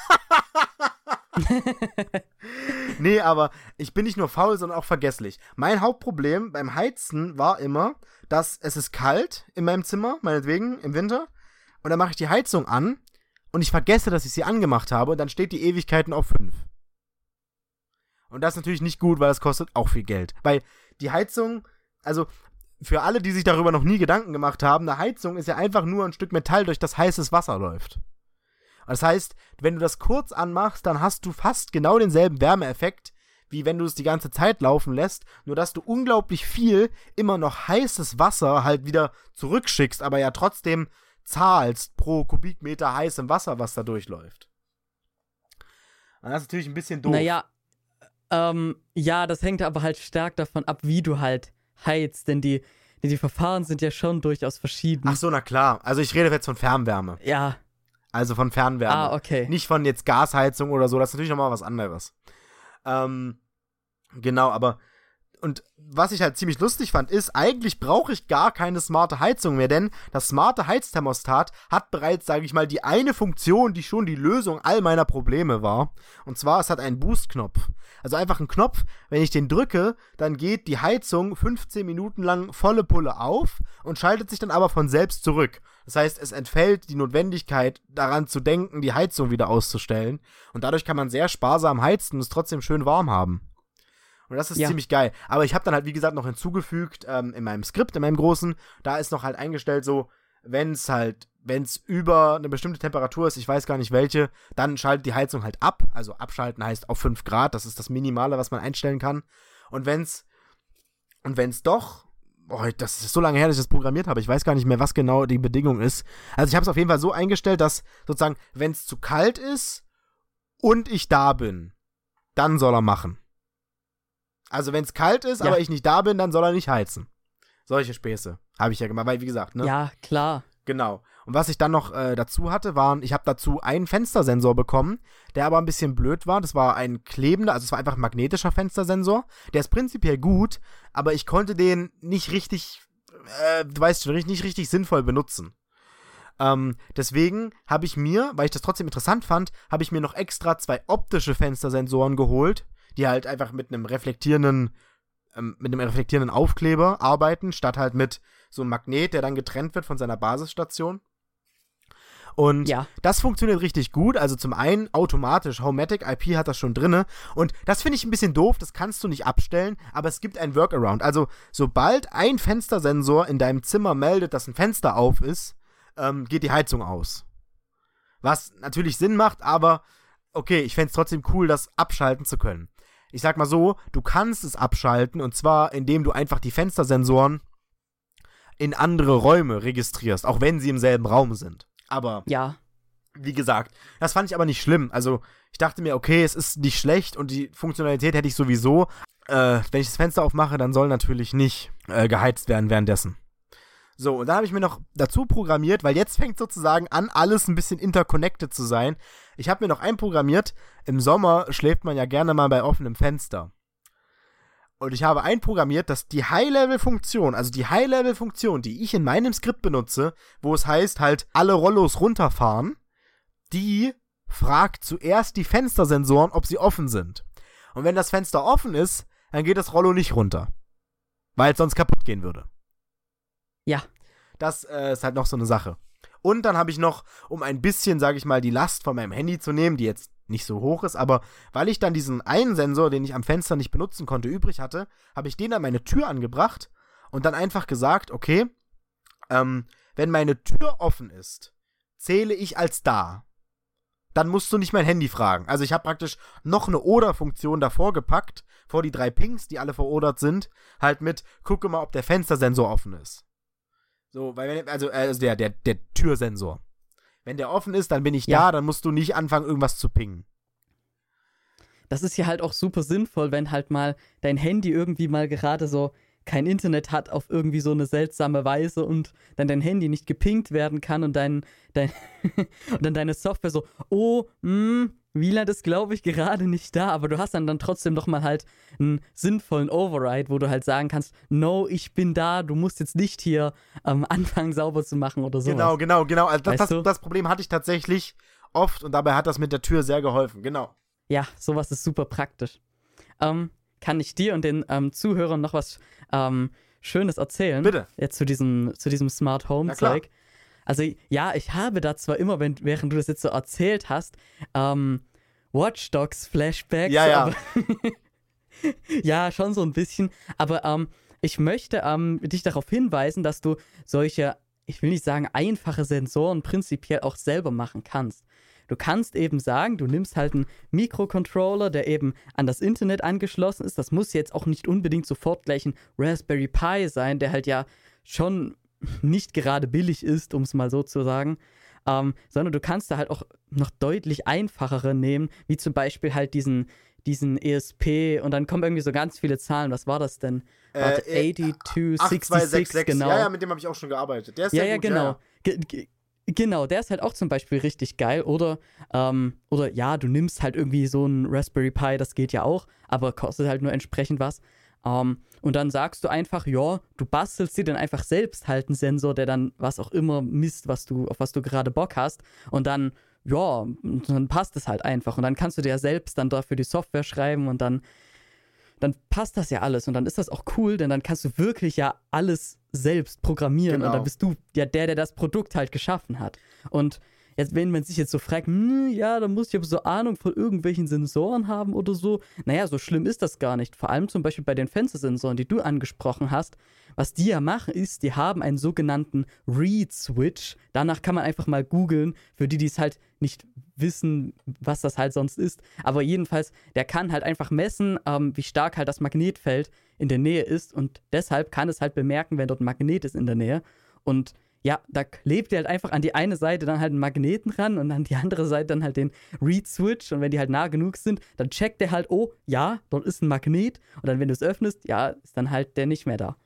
nee, aber ich bin nicht nur faul, sondern auch vergesslich. Mein Hauptproblem beim Heizen war immer, dass es ist kalt in meinem Zimmer, meinetwegen, im Winter. Und dann mache ich die Heizung an und ich vergesse, dass ich sie angemacht habe und dann steht die Ewigkeiten auf 5. Und das ist natürlich nicht gut, weil das kostet auch viel Geld. Weil die Heizung, also für alle, die sich darüber noch nie Gedanken gemacht haben, eine Heizung ist ja einfach nur ein Stück Metall, durch das heißes Wasser läuft. Das heißt, wenn du das kurz anmachst, dann hast du fast genau denselben Wärmeeffekt, wie wenn du es die ganze Zeit laufen lässt, nur dass du unglaublich viel immer noch heißes Wasser halt wieder zurückschickst, aber ja trotzdem zahlst pro Kubikmeter heißem Wasser, was da durchläuft. Und das ist natürlich ein bisschen doof. Naja, ähm, ja, das hängt aber halt stark davon ab, wie du halt heizt, denn die, die, die Verfahren sind ja schon durchaus verschieden. Ach so, na klar. Also ich rede jetzt von Fernwärme. Ja, Also von Fernwärme. ah, okay. Nicht von jetzt Gasheizung oder so, das ist natürlich nochmal was anderes. Ähm, genau, aber und was ich halt ziemlich lustig fand, ist, eigentlich brauche ich gar keine smarte Heizung mehr, denn das smarte Heizthermostat hat bereits, sage ich mal, die eine Funktion, die schon die Lösung all meiner Probleme war. Und zwar, es hat einen Boost-Knopf. Also einfach ein Knopf, wenn ich den drücke, dann geht die Heizung 15 Minuten lang volle Pulle auf und schaltet sich dann aber von selbst zurück. Das heißt, es entfällt die Notwendigkeit, daran zu denken, die Heizung wieder auszustellen. Und dadurch kann man sehr sparsam heizen und es trotzdem schön warm haben. Und das ist Ja. ziemlich geil. Aber ich habe dann halt, wie gesagt, noch hinzugefügt ähm, in meinem Skript, in meinem großen, da ist noch halt eingestellt so, wenn es halt, wenn es über eine bestimmte Temperatur ist, ich weiß gar nicht welche, dann schaltet die Heizung halt ab. Also abschalten heißt auf 5 Grad, das ist das Minimale, was man einstellen kann. Und wenn es, und wenn es doch, boah, das ist so lange her, dass ich das programmiert habe, ich weiß gar nicht mehr, was genau die Bedingung ist. Also ich habe es auf jeden Fall so eingestellt, dass sozusagen, wenn es zu kalt ist und ich da bin, dann soll er machen. Also wenn es kalt ist, Ja. aber ich nicht da bin, dann soll er nicht heizen. Solche Späße habe ich ja gemacht, weil wie gesagt, ne? Ja, klar. Genau. Und was ich dann noch äh, dazu hatte, waren, ich habe dazu einen Fenstersensor bekommen, der aber ein bisschen blöd war. Das war ein klebender, also es war einfach ein magnetischer Fenstersensor. Der ist prinzipiell gut, aber ich konnte den nicht richtig, äh, du weißt schon, nicht richtig sinnvoll benutzen. Ähm, deswegen habe ich mir, weil ich das trotzdem interessant fand, habe ich mir noch extra zwei optische Fenstersensoren geholt, die halt einfach mit einem reflektierenden, ähm, mit einem reflektierenden Aufkleber arbeiten, statt halt mit so ein Magnet, der dann getrennt wird von seiner Basisstation. Und Ja. das funktioniert richtig gut. Also zum einen automatisch, Homematic IP hat das schon drinne. Und das finde ich ein bisschen doof, das kannst du nicht abstellen, aber es gibt ein Workaround. Also sobald ein Fenstersensor in deinem Zimmer meldet, dass ein Fenster auf ist, ähm, geht die Heizung aus. Was natürlich Sinn macht, aber okay, ich fände es trotzdem cool, das abschalten zu können. Ich sag mal so, du kannst es abschalten und zwar indem du einfach die Fenstersensoren in andere Räume registrierst, auch wenn sie im selben Raum sind. Aber Ja, wie gesagt, das fand ich aber nicht schlimm. Also ich dachte mir, okay, es ist nicht schlecht und die Funktionalität hätte ich sowieso. Äh, wenn ich das Fenster aufmache, dann soll natürlich nicht äh, geheizt werden währenddessen. So, und dann habe ich mir noch dazu programmiert, weil jetzt fängt sozusagen an, alles ein bisschen interconnected zu sein. Ich habe mir noch einprogrammiert, im Sommer schläft man ja gerne mal bei offenem Fenster. Und ich habe einprogrammiert, dass die High-Level-Funktion, also die High-Level-Funktion, die ich in meinem Skript benutze, wo es heißt halt alle Rollos runterfahren, die fragt zuerst die Fenstersensoren, ob sie offen sind. Und wenn das Fenster offen ist, dann geht das Rollo nicht runter. Weil es sonst kaputt gehen würde. ja, Das äh, ist halt noch so eine Sache. Und dann habe ich noch, um ein bisschen, sage ich mal, die Last von meinem Handy zu nehmen, die jetzt nicht so hoch ist, aber weil ich dann diesen einen Sensor, den ich am Fenster nicht benutzen konnte, übrig hatte, habe ich den an meine Tür angebracht und dann einfach gesagt, okay, ähm, wenn meine Tür offen ist, zähle ich als da. Dann musst du nicht mein Handy fragen. Also ich habe praktisch noch eine Oder-Funktion davor gepackt, vor die drei Pings, die alle verordert sind, halt mit, gucke mal, ob der Fenstersensor offen ist. So, weil wenn, also, also der, der, der Türsensor. Wenn der offen ist, dann bin ich Ja. da, dann musst du nicht anfangen, irgendwas zu pingen. das ist ja halt auch super sinnvoll, wenn halt mal dein Handy irgendwie mal gerade so kein Internet hat auf irgendwie so eine seltsame Weise und dann dein Handy nicht gepinkt werden kann und dein, dein und dann deine Software so, oh, hm, Wieland ist, glaube ich, gerade nicht da, aber du hast dann, dann trotzdem noch mal halt einen sinnvollen Override, wo du halt sagen kannst, no, ich bin da, du musst jetzt nicht hier ähm, anfangen sauber zu machen oder sowas. Genau, genau, genau. Also das, das, das Problem hatte ich tatsächlich oft und dabei hat das mit der Tür sehr geholfen. Genau. Ja, sowas ist super praktisch. Ähm, kann ich dir und den ähm, Zuhörern noch was ähm, Schönes erzählen? Bitte. Jetzt zu diesem, zu diesem Smart Home Na klar. Zeug. Also ja, ich habe da zwar immer, wenn, während du das jetzt so erzählt hast, ähm, Watch Dogs Flashbacks. Ja, ja. Ja, schon so ein bisschen. Aber ähm, ich möchte ähm, dich darauf hinweisen, dass du solche, ich will nicht sagen einfache Sensoren prinzipiell auch selber machen kannst. Du kannst eben sagen, du nimmst halt einen Mikrocontroller, der eben an das Internet angeschlossen ist. Das muss jetzt auch nicht unbedingt sofort gleich ein Raspberry Pi sein, der halt ja schon nicht gerade billig ist, um es mal so zu sagen. Ähm, sondern du kannst da halt auch noch deutlich einfachere nehmen, wie zum Beispiel halt diesen, diesen ESP und dann kommen irgendwie so ganz viele Zahlen. Was war das denn? Warte, Äh, äh, 8266, 8266, genau. Ja, ja, mit dem habe ich auch schon gearbeitet. Der ist Ja, ja, gut, genau. Ja, Ge ge genau, der ist halt auch zum Beispiel richtig geil. Oder, ähm, oder ja, du nimmst halt irgendwie so einen Raspberry Pi, das geht ja auch, aber kostet halt nur entsprechend was. Ähm, und dann sagst du einfach, ja, du bastelst dir dann einfach selbst halt einen Sensor, der dann was auch immer misst, was du, auf was du gerade Bock hast. Und dann, ja, dann passt es halt einfach. Und dann kannst du dir ja selbst dann dafür die Software schreiben und dann dann passt das ja alles und dann ist das auch cool, denn dann kannst du wirklich ja alles selbst programmieren und Genau. dann bist du ja der, der das Produkt halt geschaffen hat. Und jetzt, wenn man sich jetzt so fragt, hm, ja, da muss ich aber so Ahnung von irgendwelchen Sensoren haben oder so, naja, so schlimm ist das gar nicht. Vor allem zum Beispiel bei den Fenstersensoren, die du angesprochen hast. Was die ja machen, ist, die haben einen sogenannten Read-Switch. Danach kann man einfach mal googeln, für die, die es halt nicht wissen, was das halt sonst ist. Aber jedenfalls, der kann halt einfach messen, ähm, wie stark halt das Magnetfeld in der Nähe ist. Und deshalb kann es halt bemerken, wenn dort ein Magnet ist in der Nähe. Und ja, da klebt er halt einfach an die eine Seite dann halt einen Magneten ran und an die andere Seite dann halt den Read-Switch. Und wenn die halt nah genug sind, dann checkt er halt, oh, ja, dort ist ein Magnet. Und dann, wenn du es öffnest, ja, ist dann halt der nicht mehr da.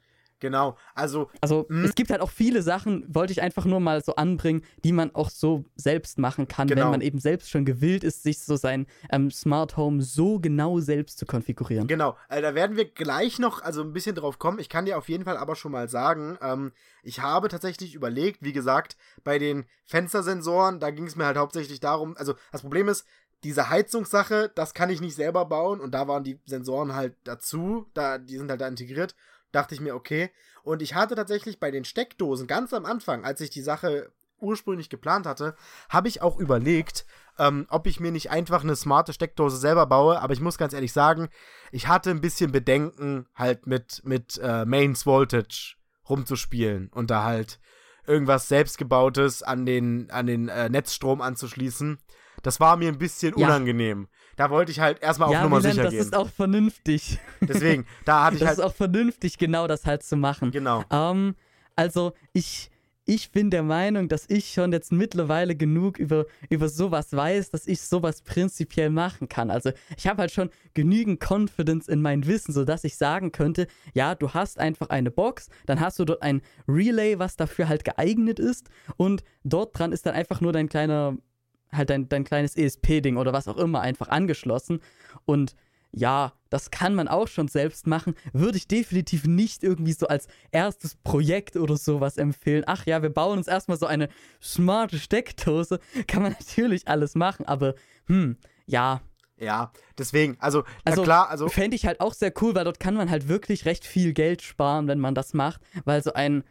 Genau, also. Also Mhm. es gibt halt auch viele Sachen, wollte ich einfach nur mal so anbringen, die man auch so selbst machen kann, Genau. wenn man eben selbst schon gewillt ist, sich so sein ähm, Smart Home so genau selbst zu konfigurieren. Genau, äh, da werden wir gleich noch also ein bisschen drauf kommen. Ich kann dir auf jeden Fall aber schon mal sagen, ähm, ich habe tatsächlich überlegt, wie gesagt, bei den Fenstersensoren, da ging es mir halt hauptsächlich darum, also das Problem ist, diese Heizungssache, das kann ich nicht selber bauen und da waren die Sensoren halt dazu, da, die sind halt da integriert. Dachte ich mir, okay. Und ich hatte tatsächlich bei den Steckdosen ganz am Anfang, als ich die Sache ursprünglich geplant hatte, habe ich auch überlegt, ähm, ob ich mir nicht einfach eine smarte Steckdose selber baue. Aber ich muss ganz ehrlich sagen, ich hatte ein bisschen Bedenken, halt mit, mit äh, Mains Voltage rumzuspielen und da halt irgendwas selbstgebautes an den, an den äh, Netzstrom anzuschließen. Das war mir ein bisschen Ja. unangenehm. Da wollte ich halt erstmal auf ja, Nummer sicher das gehen. ist auch vernünftig. Deswegen, da hatte ich Das halt. ist auch vernünftig, genau das halt zu machen. Genau. Ähm, also ich, ich bin der Meinung, dass ich schon jetzt mittlerweile genug über, über sowas weiß, dass ich sowas prinzipiell machen kann. Also ich habe halt schon genügend Confidence in mein Wissen, sodass ich sagen könnte, ja, du hast einfach eine Box, dann hast du dort ein Relay, was dafür halt geeignet ist und dort dran ist dann einfach nur dein kleiner, halt dein, dein kleines ESP-Ding oder was auch immer einfach angeschlossen und ja, das kann man auch schon selbst machen. Würde ich definitiv nicht irgendwie so als erstes Projekt oder sowas empfehlen. Ach ja, wir bauen uns erstmal so eine smarte Steckdose. Kann man natürlich alles machen, aber hm, ja. Ja, deswegen, also, Also, klar, also. Fände ich halt auch sehr cool, weil dort kann man halt wirklich recht viel Geld sparen, wenn man das macht, weil so ein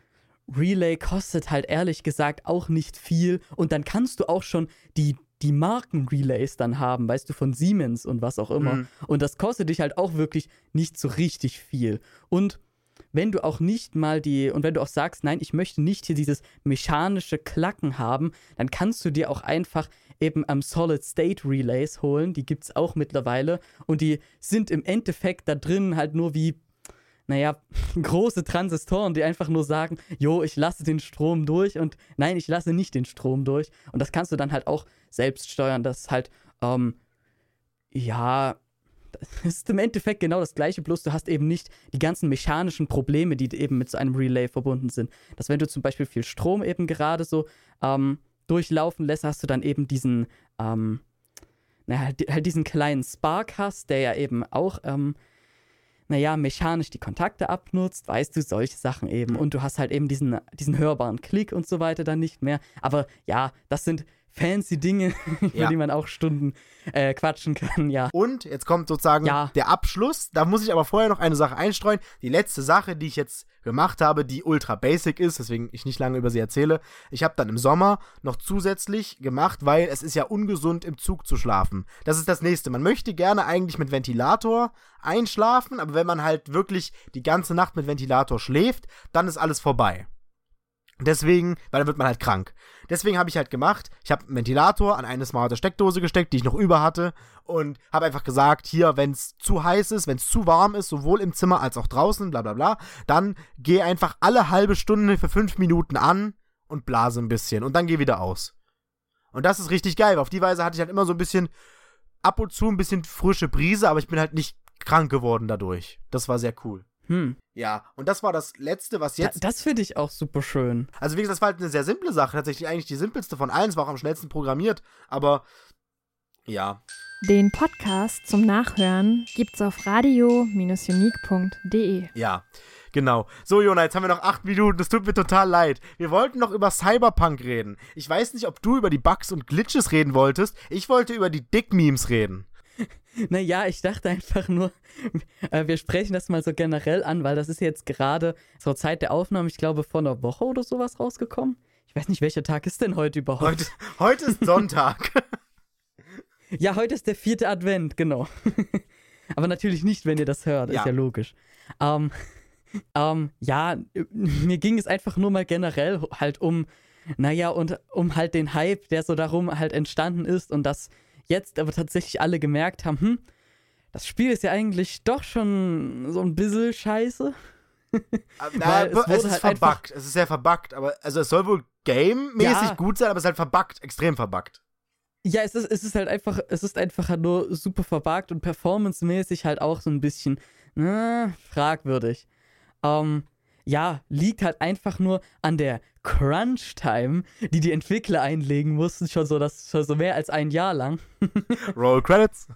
Relay kostet halt ehrlich gesagt auch nicht viel und dann kannst du auch schon die, die Marken-Relays dann haben, weißt du, von Siemens und was auch immer. Mhm. Und das kostet dich halt auch wirklich nicht so richtig viel. Und wenn du auch nicht mal die, und wenn du auch sagst, nein, ich möchte nicht hier dieses mechanische Klacken haben, dann kannst du dir auch einfach eben am Solid-State Relays holen. Die gibt es auch mittlerweile. Und die sind im Endeffekt da drin halt nur wie, naja, große Transistoren, die einfach nur sagen, jo, ich lasse den Strom durch und nein, ich lasse nicht den Strom durch. Und das kannst du dann halt auch selbst steuern. Das ist halt, ähm, ja, das ist im Endeffekt genau das gleiche, bloß du hast eben nicht die ganzen mechanischen Probleme, die eben mit so einem Relay verbunden sind. Dass wenn du zum Beispiel viel Strom eben gerade so ähm, durchlaufen lässt, hast du dann eben diesen, ähm, naja, halt, halt diesen kleinen Spark hast, der ja eben auch, ähm, naja, mechanisch die Kontakte abnutzt, weißt du, solche Sachen eben. Und du hast halt eben diesen, diesen hörbaren Klick und so weiter dann nicht mehr. Aber ja, das sind fancy Dinge, über Ja. die man auch Stunden äh, quatschen kann, ja. Und jetzt kommt sozusagen Ja. der Abschluss. Da muss ich aber vorher noch eine Sache einstreuen. Die letzte Sache, die ich jetzt gemacht habe, die ultra basic ist, deswegen ich nicht lange über sie erzähle. Ich habe dann im Sommer noch zusätzlich gemacht, weil es ist ja ungesund im Zug zu schlafen. Das ist das nächste. Man möchte gerne eigentlich mit Ventilator einschlafen, aber wenn man halt wirklich die ganze Nacht mit Ventilator schläft, dann ist alles vorbei. Deswegen, weil dann wird man halt krank. Deswegen habe ich halt gemacht, ich habe einen Ventilator an eine smarte Steckdose gesteckt, die ich noch über hatte und habe einfach gesagt, hier, wenn es zu heiß ist, wenn es zu warm ist, sowohl im Zimmer als auch draußen, bla bla bla, dann geh einfach alle halbe Stunde für fünf Minuten an und blase ein bisschen und dann geh wieder aus. Und das ist richtig geil, weil auf die Weise hatte ich halt immer so ein bisschen ab und zu ein bisschen frische Brise, aber ich bin halt nicht krank geworden dadurch. Das war sehr cool. Hm. Ja, und das war das Letzte, was Da, jetzt das finde ich auch super schön. also wie gesagt, das war halt eine sehr simple Sache. Tatsächlich eigentlich die simpelste von allen. Es war auch am schnellsten programmiert. Aber ja. Den Podcast zum Nachhören gibt's auf radio-unique.de. Ja, genau. So, Jona, jetzt haben wir noch acht Minuten. Es tut mir total leid. Wir wollten noch über Cyberpunk reden. Ich weiß nicht, ob du über die Bugs und Glitches reden wolltest. Ich wollte über die Dick-Memes reden. Naja, ich dachte einfach nur, äh, wir sprechen das mal so generell an, weil das ist jetzt gerade zur Zeit der Aufnahme, ich glaube, vor einer Woche oder sowas rausgekommen. Ich weiß nicht, welcher Tag ist denn heute überhaupt? Heute, heute ist Sonntag. Ja, heute ist der vierte Advent, genau. Aber natürlich nicht, wenn ihr das hört, Ja. ist ja logisch. Ähm, ähm, ja, mir ging es einfach nur mal generell halt um, naja, und um halt den Hype, der so darum halt entstanden ist und dass jetzt aber tatsächlich alle gemerkt haben, hm, das Spiel ist ja eigentlich doch schon so ein bisschen scheiße. Na, Weil es es, ist halt verbuggt. Es ist sehr verbuggt. Aber also es soll wohl game-mäßig Ja. gut sein, aber es ist halt verbuggt. Extrem verbuggt. Ja, es ist, es ist halt einfach, es ist einfach halt nur super verbuggt und performancemäßig halt auch so ein bisschen na, fragwürdig. Ähm, ja, liegt halt einfach nur an der Crunch-Time, die die Entwickler einlegen mussten, schon so, das, schon so mehr als ein Jahr lang. Roll Credits.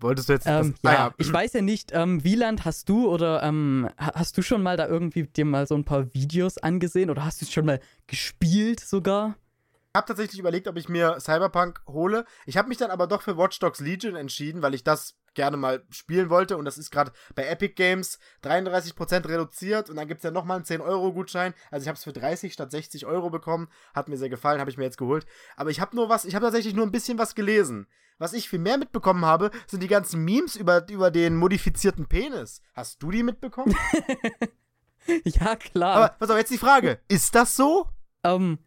Wolltest du jetzt. Ähm, das, ja, ah, ich weiß ja nicht, ähm, Wieland hast du oder ähm, ha- hast du schon mal da irgendwie dir mal so ein paar Videos angesehen oder hast du es schon mal gespielt sogar? Ich habe tatsächlich überlegt, ob ich mir Cyberpunk hole. Ich habe mich dann aber doch für Watch Dogs Legion entschieden, weil ich das gerne mal spielen wollte. Und das ist gerade bei Epic Games 33% reduziert. Und dann gibt es ja nochmal einen 10-Euro-Gutschein. Also ich habe es für 30 statt 60 Euro bekommen. Hat mir sehr gefallen, habe ich mir jetzt geholt. Aber ich habe nur was, ich habe tatsächlich nur ein bisschen was gelesen. Was ich viel mehr mitbekommen habe, sind die ganzen Memes über, über den modifizierten Penis. Hast du die mitbekommen? ja, klar. aber pass auf, jetzt die Frage. Ist das so? Ähm,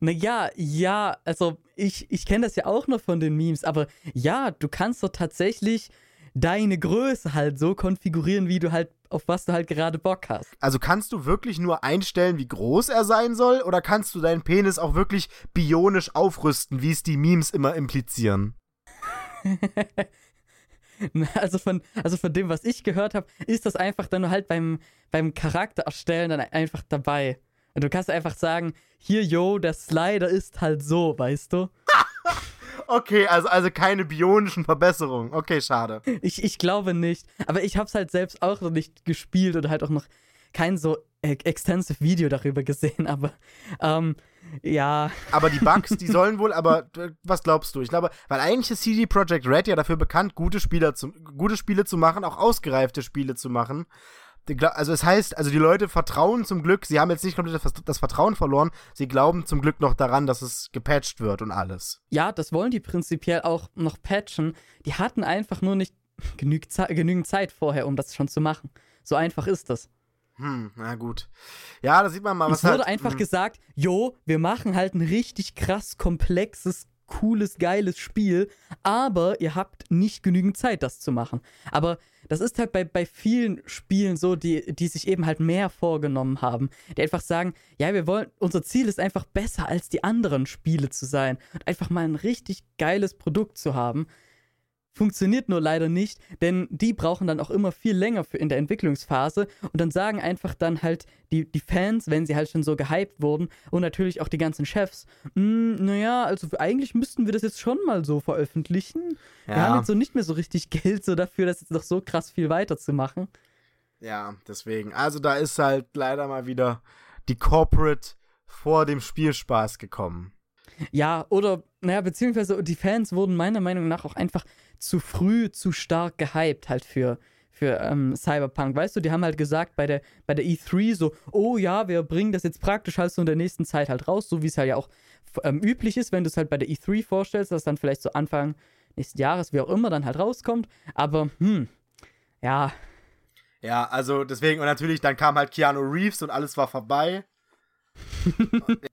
naja, ja, also ich, ich kenne das ja auch noch von den Memes, aber ja, du kannst doch tatsächlich deine Größe halt so konfigurieren, wie du halt, auf was du halt gerade Bock hast. Also kannst du wirklich nur einstellen, wie groß er sein soll, oder kannst du deinen Penis auch wirklich bionisch aufrüsten, wie es die Memes immer implizieren? Also von, also von dem, was ich gehört habe, ist das einfach dann halt beim, beim Charakter erstellen dann einfach dabei. Und du kannst einfach sagen, hier, yo, der Slider ist halt so, weißt du? Okay, also, also keine bionischen Verbesserungen. Okay, schade. Ich, ich glaube nicht. Aber ich habe es halt selbst auch noch nicht gespielt oder halt auch noch kein so e extensive Video darüber gesehen. Aber ähm, ja, Aber die Bugs, die sollen wohl, aber was glaubst du? Ich glaube, weil eigentlich ist CD Projekt Red ja dafür bekannt, gute, Spieler zu, gute Spiele zu machen, auch ausgereifte Spiele zu machen. Also es heißt, also die Leute vertrauen zum Glück, sie haben jetzt nicht komplett das, Vertrauen verloren, sie glauben zum Glück noch daran, dass es gepatcht wird und alles. ja, das wollen die prinzipiell auch noch patchen. Die hatten einfach nur nicht Ze genügend Zeit vorher, um das schon zu machen. So einfach ist das. Hm, na gut. Ja, da sieht man mal, was es wurde halt, einfach hm. gesagt, jo, wir machen halt ein richtig krass komplexes, cooles, geiles Spiel, aber ihr habt nicht genügend Zeit, das zu machen. Aber das ist halt bei, bei vielen Spielen so, die, die sich eben halt mehr vorgenommen haben, die einfach sagen, ja, wir wollen, unser Ziel ist einfach besser als die anderen Spiele zu sein und einfach mal ein richtig geiles Produkt zu haben. Funktioniert nur leider nicht, denn die brauchen dann auch immer viel länger für in der Entwicklungsphase und dann sagen einfach dann halt die, die Fans, wenn sie halt schon so gehypt wurden und natürlich auch die ganzen Chefs, "Mm, naja, also eigentlich müssten wir das jetzt schon mal so veröffentlichen. Wir Ja. haben jetzt so nicht mehr so richtig Geld so dafür, das jetzt noch so krass viel weiterzumachen. Ja, deswegen. Also da ist halt leider mal wieder die Corporate vor dem Spielspaß gekommen. Ja, oder, naja, beziehungsweise die Fans wurden meiner Meinung nach auch einfach zu früh, zu stark gehypt halt für, für ähm, Cyberpunk. Weißt du, die haben halt gesagt bei der, bei der E3 so, oh ja, wir bringen das jetzt praktisch halt so in der nächsten Zeit halt raus, so wie es halt ja auch ähm, üblich ist, wenn du es halt bei der E3 vorstellst, dass dann vielleicht so Anfang nächsten Jahres, wie auch immer, dann halt rauskommt. Aber, hm, ja, Ja, also deswegen, und natürlich, dann kam halt Keanu Reeves und alles war vorbei.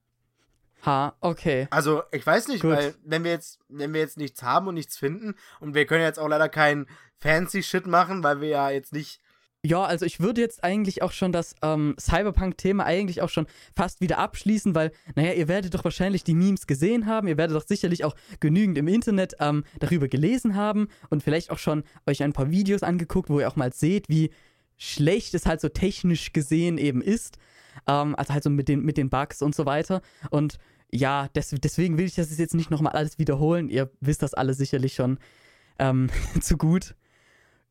ha, okay. Also, ich weiß nicht, Gut. weil wenn wir jetzt, wenn wir jetzt nichts haben und nichts finden, und wir können jetzt auch leider keinen fancy Shit machen, weil wir ja jetzt nicht. Ja, also ich würde jetzt eigentlich auch schon das ähm, Cyberpunk-Thema eigentlich auch schon fast wieder abschließen, weil, naja, ihr werdet doch wahrscheinlich die Memes gesehen haben, ihr werdet doch sicherlich auch genügend im Internet ähm, darüber gelesen haben und vielleicht auch schon euch ein paar Videos angeguckt, wo ihr auch mal seht, wie schlecht es halt so technisch gesehen eben ist. Ähm, also halt so mit den, mit den Bugs und so weiter. Und ja, des, deswegen will ich das jetzt nicht nochmal alles wiederholen. Ihr wisst das alle sicherlich schon ähm, zu gut.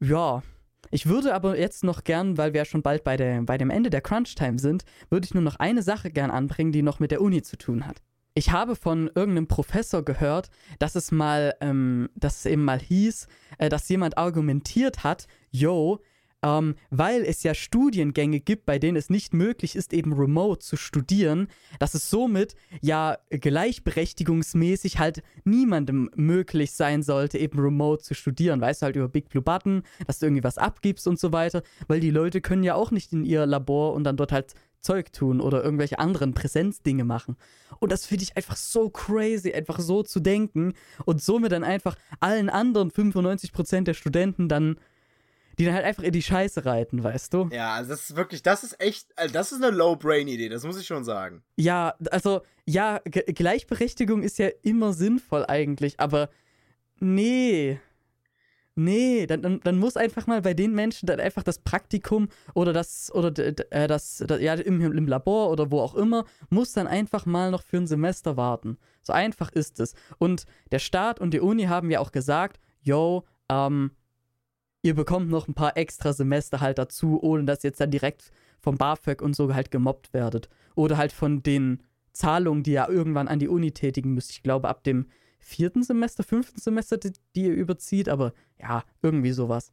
Ja, ich würde aber jetzt noch gern, weil wir ja schon bald bei, der, bei dem Ende der Crunch-Time sind, würde ich nur noch eine Sache gern anbringen, die noch mit der Uni zu tun hat. Ich habe von irgendeinem Professor gehört, dass es mal, ähm, dass es eben mal hieß, äh, dass jemand argumentiert hat, yo, ähm, weil es ja Studiengänge gibt, bei denen es nicht möglich ist, eben remote zu studieren, dass es somit ja gleichberechtigungsmäßig halt niemandem möglich sein sollte, eben remote zu studieren. Weißt du, halt über Big Blue Button, dass du irgendwie was abgibst und so weiter, weil die Leute können ja auch nicht in ihr Labor und dann dort halt Zeug tun oder irgendwelche anderen Präsenzdinge machen. Und das finde ich einfach so crazy, einfach so zu denken und somit dann einfach allen anderen 95% der Studenten dann die dann halt einfach in die Scheiße reiten, weißt du? Ja, also das ist wirklich, das ist echt, also das ist eine Low-Brain-Idee, das muss ich schon sagen. Ja, also, ja, Ge Gleichberechtigung ist ja immer sinnvoll eigentlich, aber nee. Nee, dann, dann, dann muss einfach mal bei den Menschen dann einfach das Praktikum oder das, oder äh, das, das, ja, im, im Labor oder wo auch immer, muss dann einfach mal noch für ein Semester warten. So einfach ist es. Und der Staat und die Uni haben ja auch gesagt, yo, ähm, ihr bekommt noch ein paar extra Semester halt dazu, ohne dass ihr jetzt dann direkt vom BAföG und so halt gemobbt werdet. Oder halt von den Zahlungen, die ihr irgendwann an die Uni tätigen müsst. Ich glaube, ab dem vierten Semester, fünften Semester, die, die ihr überzieht, aber ja, irgendwie sowas.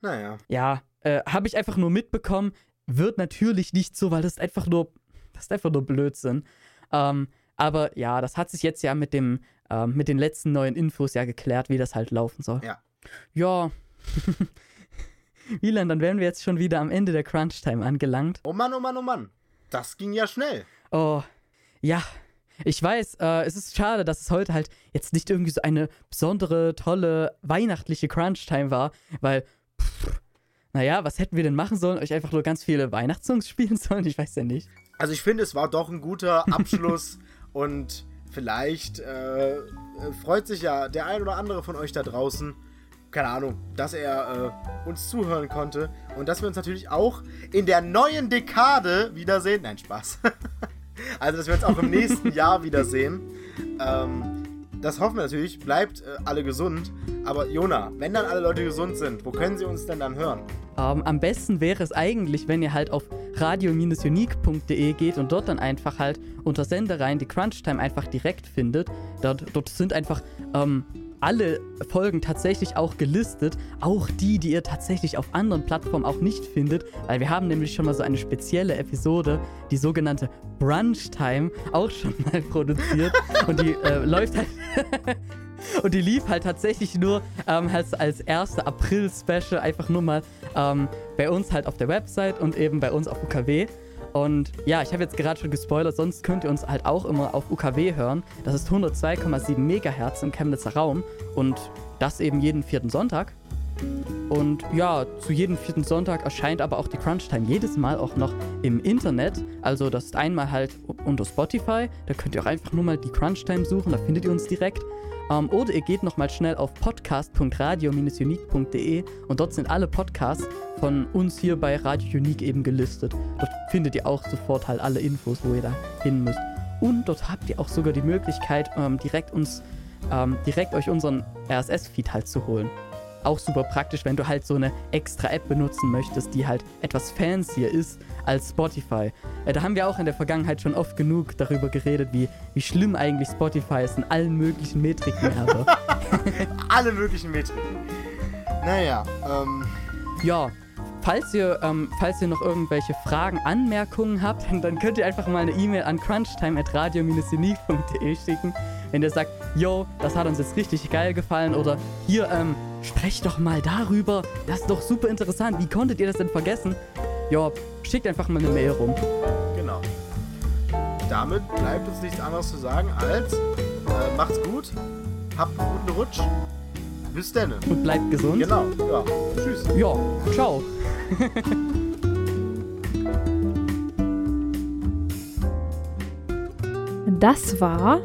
Naja. Ja, äh, habe ich einfach nur mitbekommen. Wird natürlich nicht so, weil das ist einfach nur, das ist einfach nur Blödsinn. Ähm, aber ja, das hat sich jetzt ja mit dem, ähm, mit den letzten neuen Infos ja geklärt, wie das halt laufen soll. Ja. Ja. Wieland, dann wären wir jetzt schon wieder am Ende der Crunch-Time angelangt. Oh Mann, oh Mann, oh Mann. Das ging ja schnell. Oh, ja, ich weiß, äh, es ist schade, dass es heute halt jetzt nicht irgendwie so eine besondere, tolle, weihnachtliche Crunch-Time war, weil, pff, naja, was hätten wir denn machen sollen? Euch einfach nur ganz viele Weihnachtssongs spielen sollen? Ich weiß ja nicht. Also ich finde, es war doch ein guter Abschluss und vielleicht äh, freut sich ja der ein oder andere von euch da draußen, keine Ahnung, dass er äh, uns zuhören konnte und dass wir uns natürlich auch in der neuen Dekade wiedersehen. Nein, Spaß. Also, dass wir uns auch im nächsten Jahr wiedersehen. Ähm, das hoffen wir natürlich. Bleibt äh, alle gesund. Aber Jona, wenn dann alle Leute gesund sind, wo können sie uns denn dann hören? Um, ähm, am besten wäre es eigentlich, wenn ihr halt auf radio-unique.de geht und dort dann einfach halt unter Sendereien die Crunch-Time einfach direkt findet. Dort, dort sind einfach ähm, alle Folgen tatsächlich auch gelistet, auch die, die ihr tatsächlich auf anderen Plattformen auch nicht findet, weil wir haben nämlich schon mal so eine spezielle Episode, die sogenannte Brunch Time, auch schon mal produziert. Und die äh, läuft halt und die lief halt tatsächlich nur ähm, als, als erste April-Special einfach nur mal ähm, bei uns halt auf der Website und eben bei uns auf UKW. Und ja, ich habe jetzt gerade schon gespoilert, sonst könnt ihr uns halt auch immer auf UKW hören. Das ist 102,7 Megahertz im Chemnitzer Raum und das eben jeden vierten Sonntag. Und ja, zu jedem vierten Sonntag erscheint aber auch die Crunch Time jedes Mal auch noch im Internet. Also das ist einmal halt unter Spotify. Da könnt ihr auch einfach nur mal die Crunch Time suchen, da findet ihr uns direkt. Ähm, oder ihr geht nochmal schnell auf podcast.radio-unique.de und dort sind alle Podcasts von uns hier bei Radio Unique eben gelistet. Dort findet ihr auch sofort halt alle Infos, wo ihr da hin müsst. Und dort habt ihr auch sogar die Möglichkeit, ähm, direkt uns, ähm, direkt euch unseren RSS-Feed halt zu holen. Auch super praktisch, wenn du halt so eine extra App benutzen möchtest, die halt etwas fancier ist als Spotify. Äh, da haben wir auch in der Vergangenheit schon oft genug darüber geredet, wie, wie schlimm eigentlich Spotify ist in allen möglichen Metriken habe. Alle möglichen Metriken. Naja, ähm. Ja, falls ihr, ähm, falls ihr noch irgendwelche Fragen, Anmerkungen habt, dann könnt ihr einfach mal eine E-Mail an crunchtime.radio-unique.de schicken. Wenn ihr sagt, yo, das hat uns jetzt richtig geil gefallen oder hier, ähm, sprecht doch mal darüber, das ist doch super interessant, wie konntet ihr das denn vergessen? Ja, schickt einfach mal eine Mail rum. Genau. Damit bleibt uns nichts anderes zu sagen als äh, macht's gut, habt einen guten Rutsch. Bis dann. Und bleibt gesund. Genau, ja. Tschüss. Ja, ciao. das war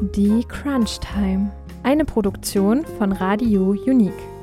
die Crunch Time, eine Produktion von Radio Unique.